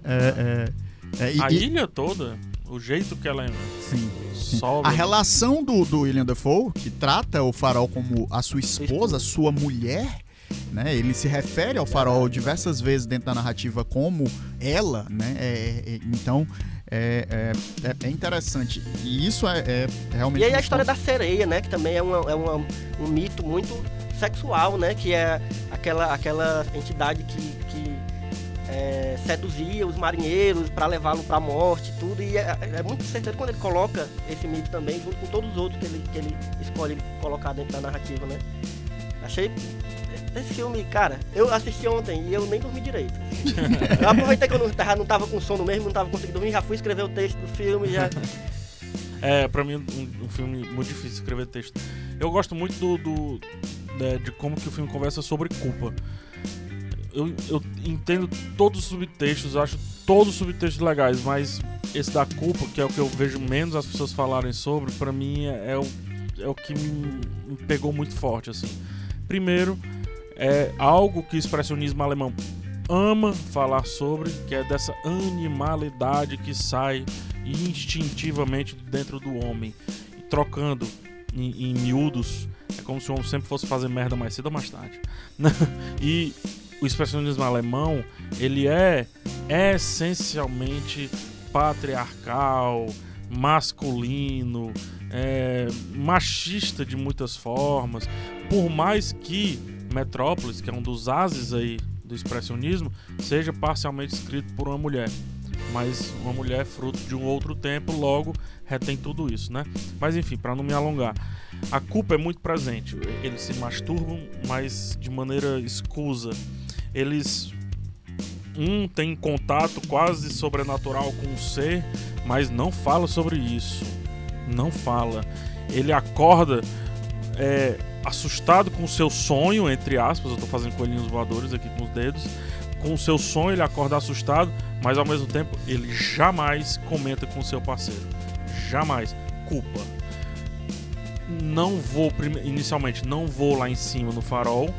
a ilha toda, o jeito que ela é. Sim. A relação do, do William Dafoe, que trata o farol como a sua esposa, sua mulher, né? Ele se refere ao farol diversas vezes dentro da narrativa como ela, né? É, é, então é, é, é, interessante. E isso é, é realmente. E aí a história da sereia, né? Que também é, uma, é uma, um mito muito sexual, né? Que é aquela, aquela entidade que, que é, seduzia os marinheiros para levá-lo para a morte tudo. E é, é, muito certeiro quando ele coloca esse mito também, junto com todos os outros que ele, que ele escolhe colocar dentro da narrativa, né? Achei esse filme, cara, eu assisti ontem e eu nem dormi direito. [LAUGHS] eu aproveitei que eu não tava, não tava com sono mesmo, não tava conseguindo dormir, já fui escrever o texto do filme, já. É, pra mim um, um filme muito difícil escrever texto. Eu gosto muito do, do de, de como que o filme conversa sobre culpa eu, eu entendo todos os subtextos, acho todos os subtextos legais, mas esse da culpa, que é o que eu vejo menos as pessoas falarem sobre, para mim é, é, o, é o que me, me pegou muito forte, assim. Primeiro, é algo que o expressionismo alemão ama falar sobre, que é dessa animalidade que sai instintivamente dentro do homem, trocando em, em miúdos. É como se o homem sempre fosse fazer merda mais cedo ou mais tarde. [LAUGHS] e o expressionismo alemão ele é essencialmente patriarcal, masculino, é, machista de muitas formas. Por mais que Metrópolis, que é um dos ases aí do expressionismo, seja parcialmente escrito por uma mulher. Mas uma mulher é fruto de um outro tempo, logo retém tudo isso, né? Mas enfim, para não me alongar, a culpa é muito presente. Eles se masturbam, mas de maneira escusa. Eles um tem contato quase sobrenatural com o ser, mas não fala sobre isso. Não fala. Ele acorda é, assustado com o seu sonho, entre aspas, eu tô fazendo coelhinhos voadores aqui com os dedos. Com o seu sonho, ele acorda assustado, mas ao mesmo tempo ele jamais comenta com o seu parceiro. Jamais. Culpa. Não vou, inicialmente, não vou lá em cima no farol,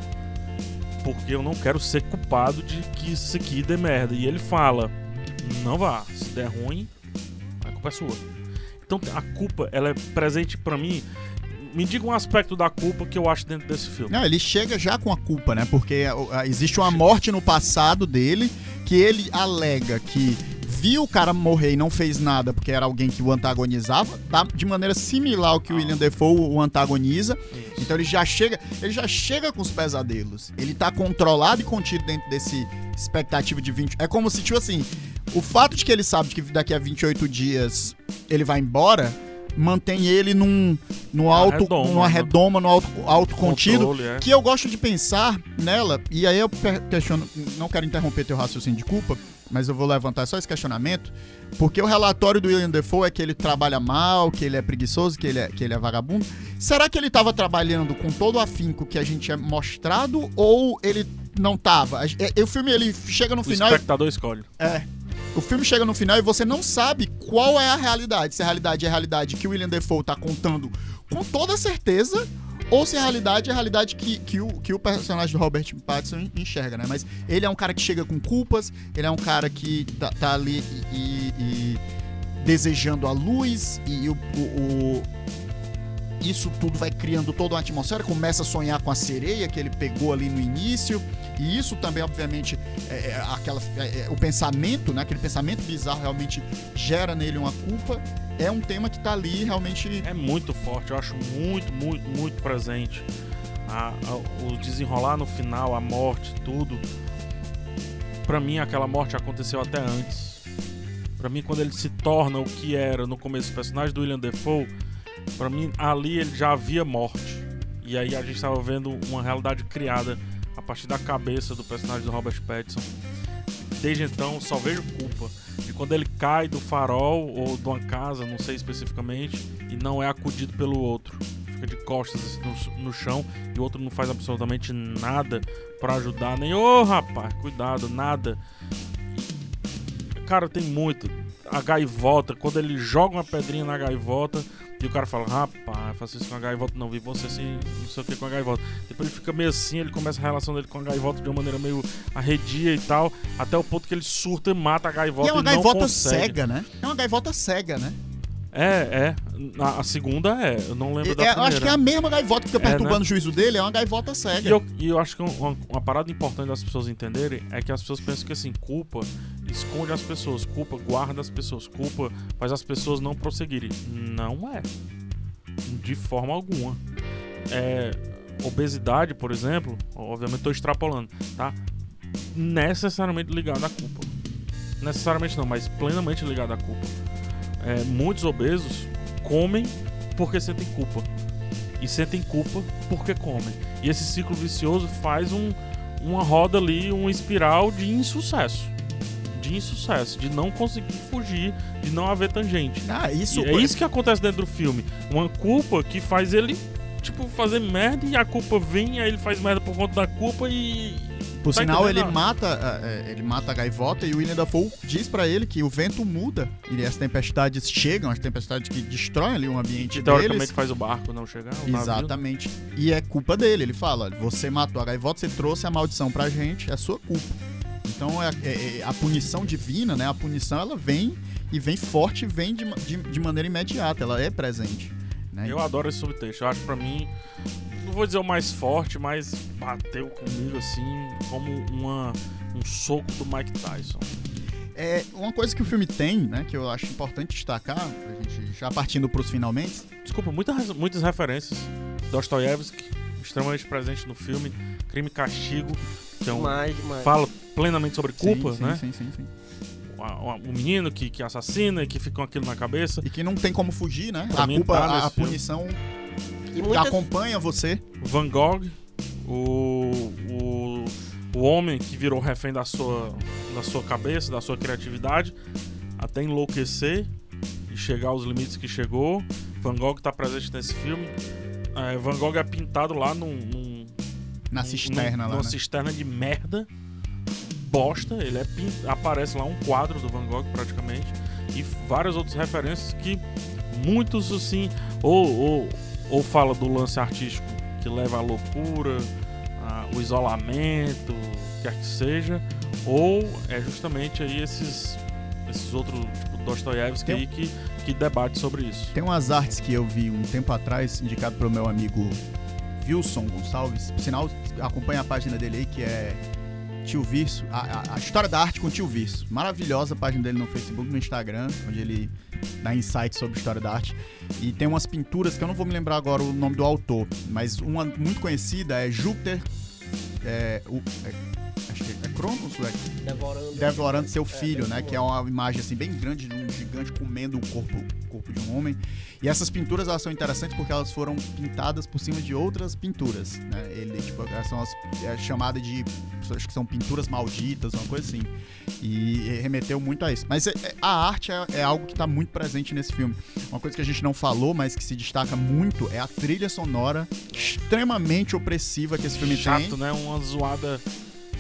porque eu não quero ser culpado de que isso aqui dê merda. E ele fala: não vá, se der ruim, a culpa é sua. Então a culpa, ela é presente para mim me diga um aspecto da culpa que eu acho dentro desse filme. Não, ele chega já com a culpa, né? Porque existe uma morte no passado dele que ele alega que viu o cara morrer e não fez nada porque era alguém que o antagonizava, tá? de maneira similar ao que o William Defoe o antagoniza. Isso. Então ele já chega, ele já chega com os pesadelos. Ele tá controlado e contido dentro desse expectativa de 20. É como se tipo assim, o fato de que ele sabe que daqui a 28 dias ele vai embora, mantém ele num, no alto, redoma, numa né? redoma, no alto, alto contido, Controle, é. que eu gosto de pensar nela, e aí eu questiono, não quero interromper teu raciocínio de culpa, mas eu vou levantar só esse questionamento, porque o relatório do William Defoe é que ele trabalha mal, que ele é preguiçoso, que ele é, que ele é vagabundo. Será que ele estava trabalhando com todo o afinco que a gente é mostrado, ou ele não estava? O filme ele chega no o final. O espectador escolhe. É. O filme chega no final e você não sabe qual é a realidade. Se a realidade é a realidade que o William Defoe tá contando com toda certeza, ou se a realidade é a realidade que, que, o, que o personagem do Robert Pattinson enxerga, né? Mas ele é um cara que chega com culpas, ele é um cara que tá, tá ali e, e, e, desejando a luz, e o, o, isso tudo vai criando toda uma atmosfera, começa a sonhar com a sereia que ele pegou ali no início, e isso também, obviamente, é, é aquela, é, é, o pensamento, né, aquele pensamento bizarro realmente gera nele uma culpa, é um tema que está ali realmente... É muito forte, eu acho muito, muito, muito presente. A, a, o desenrolar no final, a morte, tudo. Para mim, aquela morte aconteceu até antes. Para mim, quando ele se torna o que era no começo do personagem do William Defoe, para mim, ali ele já havia morte. E aí a gente estava vendo uma realidade criada a partir da cabeça do personagem do Robert Pattinson. Desde então, só vejo culpa. E quando ele cai do farol ou de uma casa, não sei especificamente, e não é acudido pelo outro. Fica de costas no, no chão e o outro não faz absolutamente nada para ajudar. Nem, ô oh, rapaz, cuidado, nada. Cara, tem muito. A gaivota, quando ele joga uma pedrinha na gaivota, e o cara fala, rapaz, faço isso com a gaivota, não vi você assim, não sei o que com a gaivota. Depois ele fica meio assim, ele começa a relação dele com a gaivota de uma maneira meio arredia e tal, até o ponto que ele surta e mata a gaivota. E é uma e gaivota cega, né? É uma gaivota cega, né? É, é. A, a, segunda é. Eu não lembro é, da primeira. Eu acho que é a mesma gaivota que fica perturbando é, né? o juízo dele, é uma gaivota cega. E eu, e eu acho que uma, uma, parada importante das pessoas entenderem é que as pessoas pensam que assim, culpa esconde as pessoas, culpa guarda as pessoas, culpa faz as pessoas não prosseguirem. Não é. De forma alguma. É, obesidade, por exemplo, obviamente estou extrapolando, tá? Necessariamente ligado à culpa. Necessariamente não, mas plenamente ligado à culpa é, muitos obesos comem porque sentem culpa. E sentem culpa porque comem. E esse ciclo vicioso faz um, uma roda ali, uma espiral de insucesso. De insucesso, de não conseguir fugir, de não haver tangente. Ah, isso e é isso que acontece dentro do filme. Uma culpa que faz ele, tipo, fazer merda e a culpa vem, aí ele faz merda por conta da culpa e, por tá sinal, ele mata, é, ele mata a gaivota e o William Dafoe diz para ele que o vento muda e as tempestades chegam, as tempestades que destroem ali o ambiente que, teoricamente deles. faz o barco não chegar. Exatamente. E é culpa dele. Ele fala: você matou a gaivota, você trouxe a maldição pra gente, é sua culpa. Então é, é, é a punição divina, né? A punição ela vem e vem forte, vem de, de, de maneira imediata, ela é presente. Né? Eu adoro esse subtexto. Eu acho para mim não vou dizer o mais forte, mas bateu comigo assim como uma, um soco do Mike Tyson. É, uma coisa que o filme tem, né, que eu acho importante destacar, a gente já partindo pros finalmente. Desculpa, muitas, muitas referências. Dostoiévski, extremamente presente no filme. Crime e Castigo, que é um, Demais, demais. fala plenamente sobre culpa, sim, né? Sim, sim, sim. O menino que, que assassina e que fica com aquilo na cabeça. E que não tem como fugir, né? Pra a culpa, tá a, a punição E muitas, acompanha você. Van Gogh, o, o, o homem que virou refém da sua, da sua cabeça, da sua criatividade, até enlouquecer e chegar aos limites que chegou. Van Gogh está presente nesse filme. É, Van Gogh é pintado lá num, num- Na num- cisterna lá, numa né? cisterna de merda. Bosta, ele é aparece lá um quadro do Van Gogh praticamente e várias outras referências que muitos assim ou, ou, ou fala do lance artístico que leva à loucura, a- o isolamento, quer que seja, ou é justamente aí esses esses outros tipo Dostoiévski aí que que debate sobre isso. Tem umas artes que eu vi um tempo atrás, indicado pelo meu amigo Wilson Gonçalves. Por sinal, acompanha a página dele aí, que é Tio Virso. A, a- a história da arte com Tio Virso. Maravilhosa a página dele no Facebook, no Instagram, onde ele dá insights sobre história da arte. E tem umas pinturas que eu não vou me lembrar agora o nome do autor, mas uma muito conhecida é Júpiter. É, o- é- é Cronos, é devorando. devorando seu É, filho, né? devorando. Que é uma imagem assim bem grande de um gigante comendo o corpo, o corpo de um homem. E essas pinturas elas são interessantes porque elas foram pintadas por cima de outras pinturas, né? Ele tipo elas são as é chamada de acho que são pinturas malditas, uma coisa assim. E remeteu muito a isso. Mas é- é- a arte é, é algo que está muito presente nesse filme. Uma coisa que a gente não falou, mas que se destaca muito é a trilha sonora extremamente opressiva que esse filme chato, tem. né? Uma zoada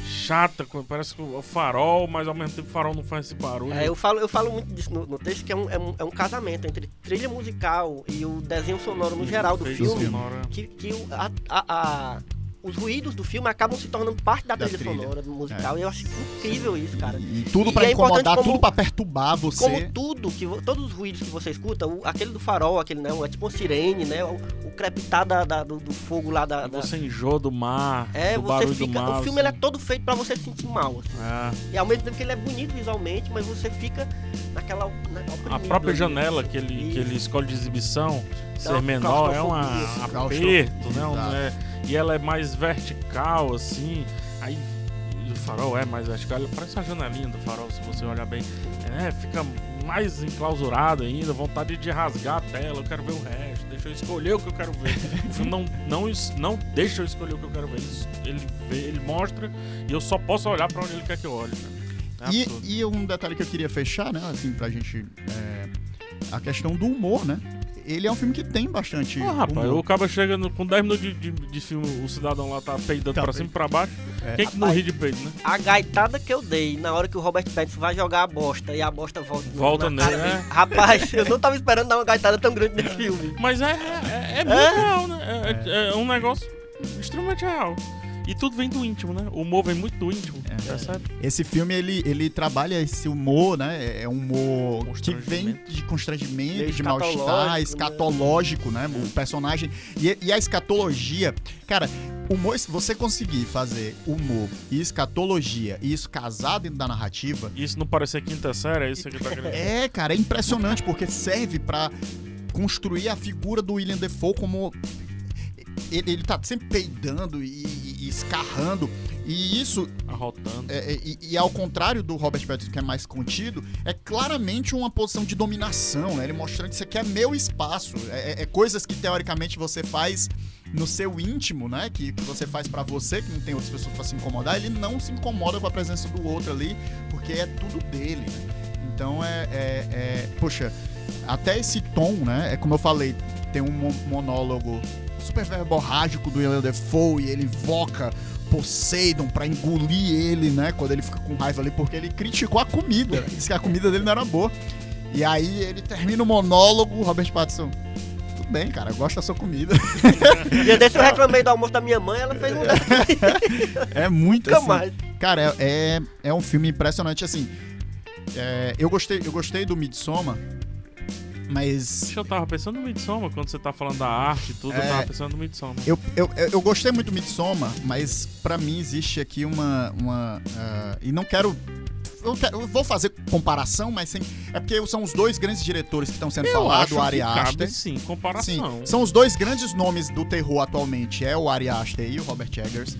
chata, parece que o farol, mas ao mesmo tempo o farol não faz esse barulho. É, eu falo, eu falo muito disso no, no texto, que é um, é, um, é um casamento entre trilha musical e o desenho sonoro no geral do filme. sonoro. Que, que a- a- a- os ruídos do filme acabam se tornando parte da, Da trilha, trilha. sonora musical. E eu acho incrível isso, cara. E, e tudo pra é incomodar, como- tudo pra perturbar você. Como tudo, que todos os ruídos que você escuta, o- aquele do farol, aquele, né? É tipo uma sirene, né? O, o crepitar da, da- do, do fogo lá da. da- Você enjoa do mar, é, do você barulho fica. do mar. o filme ele é assim. todo feito pra você se sentir mal. assim. É. E ao mesmo tempo que ele é bonito visualmente, mas você fica naquela. Né, A própria ali, janela que ele, que ele escolhe de exibição, ser uma menor, é um claustrofobia. aperto, né? E ela é mais vertical, assim. Aí o farol é mais vertical, parece a janelinha do farol, se você olhar bem. É, fica mais enclausurado ainda, vontade de rasgar a tela, eu quero ver o resto, deixa eu escolher o que eu quero ver. [LAUGHS] o filme não, não, não deixa eu escolher o que eu quero ver, ele, vê, ele mostra e eu só posso olhar pra onde ele quer que eu olhe. cara. É E, e um detalhe que eu queria fechar, né, assim, pra gente. é, a questão do humor, né? Ele é um filme que tem bastante. Ah, rapaz, humor. o cara chega no- com 10 minutos de, de, de filme, o cidadão lá tá peidando Tá pra cima e pra baixo. É. Quem que não ri de peido, né? A gaitada que eu dei na hora que o Robert Pattinson vai jogar a bosta e a bosta volta, Volta na cara nele, dele. é. Rapaz, [LAUGHS] eu não tava esperando dar uma gaitada tão grande nesse filme. Mas é, é, é muito É? real, né? É, é- é um negócio extremamente real. E tudo vem do íntimo, né? O humor vem muito do íntimo, É. percebe? Esse filme, ele, ele trabalha esse humor, né? É- É um humor que vem de constrangimento, de mal-estar, escatológico, né? escatológico, né? O personagem. E, e a escatologia. Cara, humor, se você conseguir fazer humor e escatologia e isso casar dentro da narrativa, isso não parecer quinta série, é isso que tá querendo. É, cara, é impressionante porque serve pra construir a figura do William Defoe como ele, ele tá sempre peidando e escarrando e isso Arrotando. é, é, e, e ao contrário do Robert Pattinson que é mais contido é claramente uma posição de dominação, né? Ele mostrando que isso aqui é meu espaço, é, é- é coisas que teoricamente você faz no seu íntimo, né? Que, que você faz pra você, que não tem outras pessoas pra se incomodar, ele não se incomoda com a presença do outro ali, porque é tudo dele. né? Então é, é, é- Poxa, até esse tom, né? É como eu falei, tem um mo- monólogo super verborrágico do William Defoe e ele invoca Poseidon pra engolir ele, né? Quando ele fica com raiva ali, porque ele criticou a comida. Disse que a comida dele não era boa. E aí ele termina o monólogo, Robert Pattinson. Tudo bem, cara, eu gosto da sua comida. Dia [LAUGHS] desse eu reclamei do almoço da minha mãe, ela fez um [LAUGHS] É muito nunca assim. mais. Cara, é, é, é um filme impressionante, assim. é, eu, gostei, eu gostei do Midsommar, mas Deixa eu tava pensando no Midsommar, quando você tá falando da arte e tudo, É. eu tava pensando no Midsommar. eu, eu, eu gostei muito do Midsommar, mas pra mim existe aqui uma. uma ah, e não quero eu, quero- eu vou fazer comparação, mas sem. É porque são os dois grandes diretores que estão sendo falados, o Ari Aster. sim, Sim, comparação. são os dois grandes nomes do terror atualmente, é o Ari Aster e o Robert Eggers.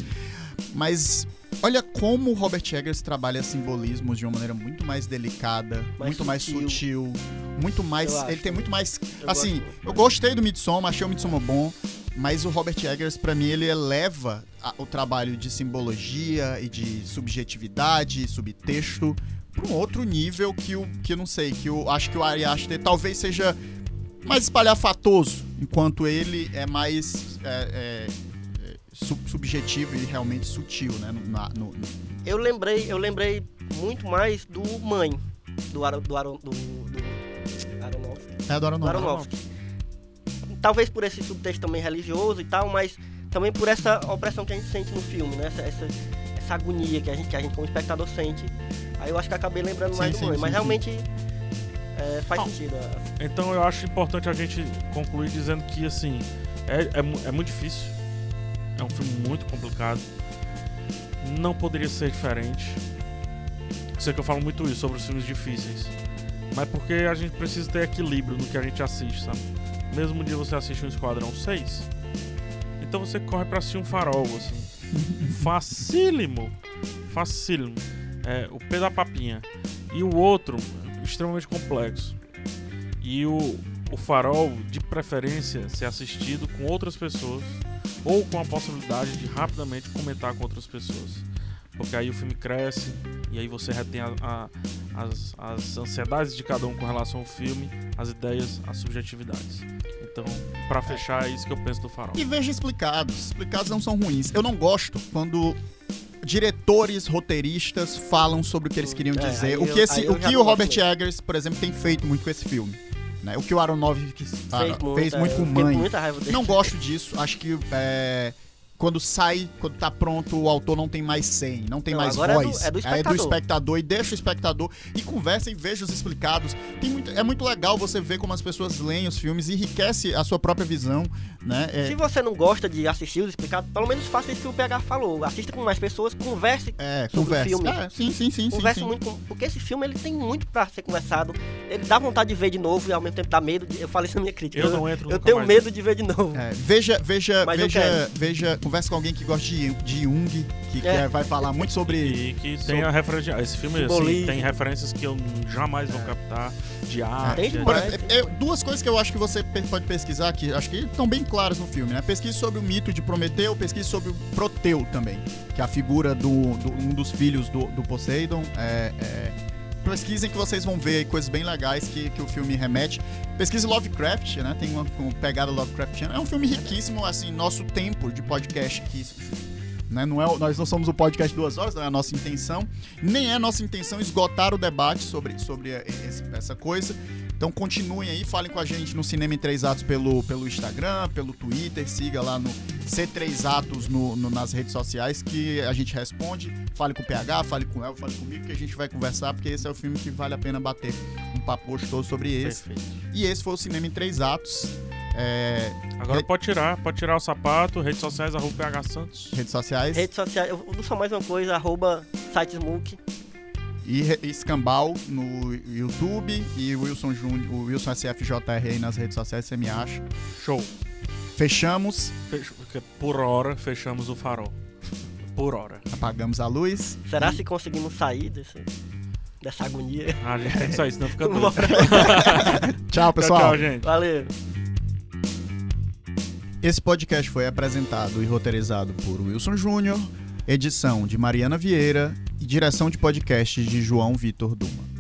Mas olha como o Robert Eggers trabalha simbolismos de uma maneira muito mais delicada, Mais muito mais sutil. sutil, muito mais, Eu acho. ele tem muito mais, Eu assim, gosto eu gostei do Midsommar, achei o Midsommar bom, mas o Robert Eggers pra mim ele eleva a- o trabalho de simbologia e de subjetividade, subtexto para um outro nível que o que eu não sei, que eu acho que o Ari Aster talvez seja mais espalhafatoso, enquanto ele é mais é, é, sub- subjetivo e realmente sutil, né? no- na- no- no- Eu lembrei, eu lembrei muito mais do Mãe, do Aro, do, Aro, do, do Aronofsky. É do do Aronofsky. Aronofsky. Talvez por esse subtexto também religioso e tal, mas também por essa opressão que a gente sente no filme, né? Essa, essa, essa agonia que a, gente, que a gente como espectador sente. Aí eu acho que acabei lembrando Sim, mais do sim, Mãe, sim, mas sim. realmente é, faz Não. sentido. a- Então eu acho importante a gente concluir dizendo que, assim, é, é, é muito difícil. É um filme muito complicado. Não poderia ser diferente. Sei que eu falo muito isso sobre os filmes difíceis. Mas porque a gente precisa ter equilíbrio no que a gente assiste, sabe? Mesmo dia você assiste um Esquadrão 6, então você corre pra assistir um farol, assim. [LAUGHS] Facílimo. Facílimo. É, o P da Papinha. E o outro, extremamente complexo. E o, o farol, de preferência, ser assistido com outras pessoas ou com a possibilidade de rapidamente comentar com outras pessoas. Porque aí o filme cresce e aí você retém a- a- as, as ansiedades de cada um com relação ao filme, as ideias, as subjetividades. Então, pra fechar, é isso que eu penso do farol. E veja explicados. Explicados não são ruins. Eu não gosto quando diretores, roteiristas falam sobre o que eles queriam É, dizer. aí O eu- que, esse, eu o que o Robert. Eggers, por exemplo, tem feito muito com esse filme. Né? O que o Aronofsky Fez muito, fez é, muito com Mãe. Não gosto disso. Acho que é, quando sai, quando tá pronto, o autor não tem mais sem, não tem Não, mais agora é do- voz. é do Aí espectador. espectador e deixa o espectador e conversa e veja os explicados. Muito- é muito legal você ver como as pessoas leem os filmes, enriquece a sua própria visão, né? É, Se você não gosta de assistir os explicados, pelo menos faça isso que o PH falou. Assista com mais pessoas, converse. é, sobre o filme. É, sim, sim, sim, sim, Converse sim. muito com... Porque esse filme ele tem muito pra ser conversado. Ele dá vontade de ver de novo e ao mesmo tempo dá medo. De... Eu falei isso na minha crítica. Eu não entro Eu tenho mais medo de ver de novo. É, veja, veja, Mas eu veja, veja, conversa com alguém que gosta de, de Jung, que, que É. é- vai falar muito sobre E que tem a referência. Esse filme assim, tem referências que eu jamais vou captar de arte. Tem demais. é- duas coisas que eu acho que você pode pesquisar aqui, acho que estão bem claras no filme, né? Pesquise sobre o mito de Prometeu, pesquise sobre o Proteu também, que é a figura do, do- um dos filhos do, do Poseidon. É, é, pesquisem que vocês vão ver coisas bem legais que, que o filme remete. Pesquise Lovecraft, né? Tem uma, uma pegada Lovecraftiana. É um filme riquíssimo, assim, nosso tempo de podcast aqui. Né? Não é, nós não somos o podcast duas horas, não é a nossa intenção. Nem é nossa intenção esgotar o debate sobre, sobre esse- essa coisa. Então continuem aí, falem com a gente no Cinema em Três Atos pelo, pelo Instagram, pelo Twitter, siga lá no C3 Atos no, no- nas redes sociais que a gente responde. Fale com o PH, fale com o El, fale comigo que a gente vai conversar, porque esse é o filme que vale a pena bater um papo gostoso sobre esse. Perfeito. E esse foi o Cinema em Três Atos. É, Agora Re- pode tirar, pode tirar o sapato, redes sociais, arroba PH Santos. redes sociais. Redes sociais, eu vou só mais uma coisa, arroba sitesmook. E e Escambau no YouTube e o Wilson Júnior, o Wilson SFJR aí nas redes sociais, você me acha. Show. Fechamos, Fech- Por hora, fechamos o farol. Por hora. apagamos a luz. Será se conseguimos sair desse, dessa agonia? Ah, a gente tem que sair, senão fica [LAUGHS] doido. [LAUGHS] Tchau, pessoal. Tchau, tchau, gente. Valeu. Esse podcast foi apresentado e roteirizado por Wilson Júnior, edição de Mariana Vieira e direção de podcast de João Vitor Duma.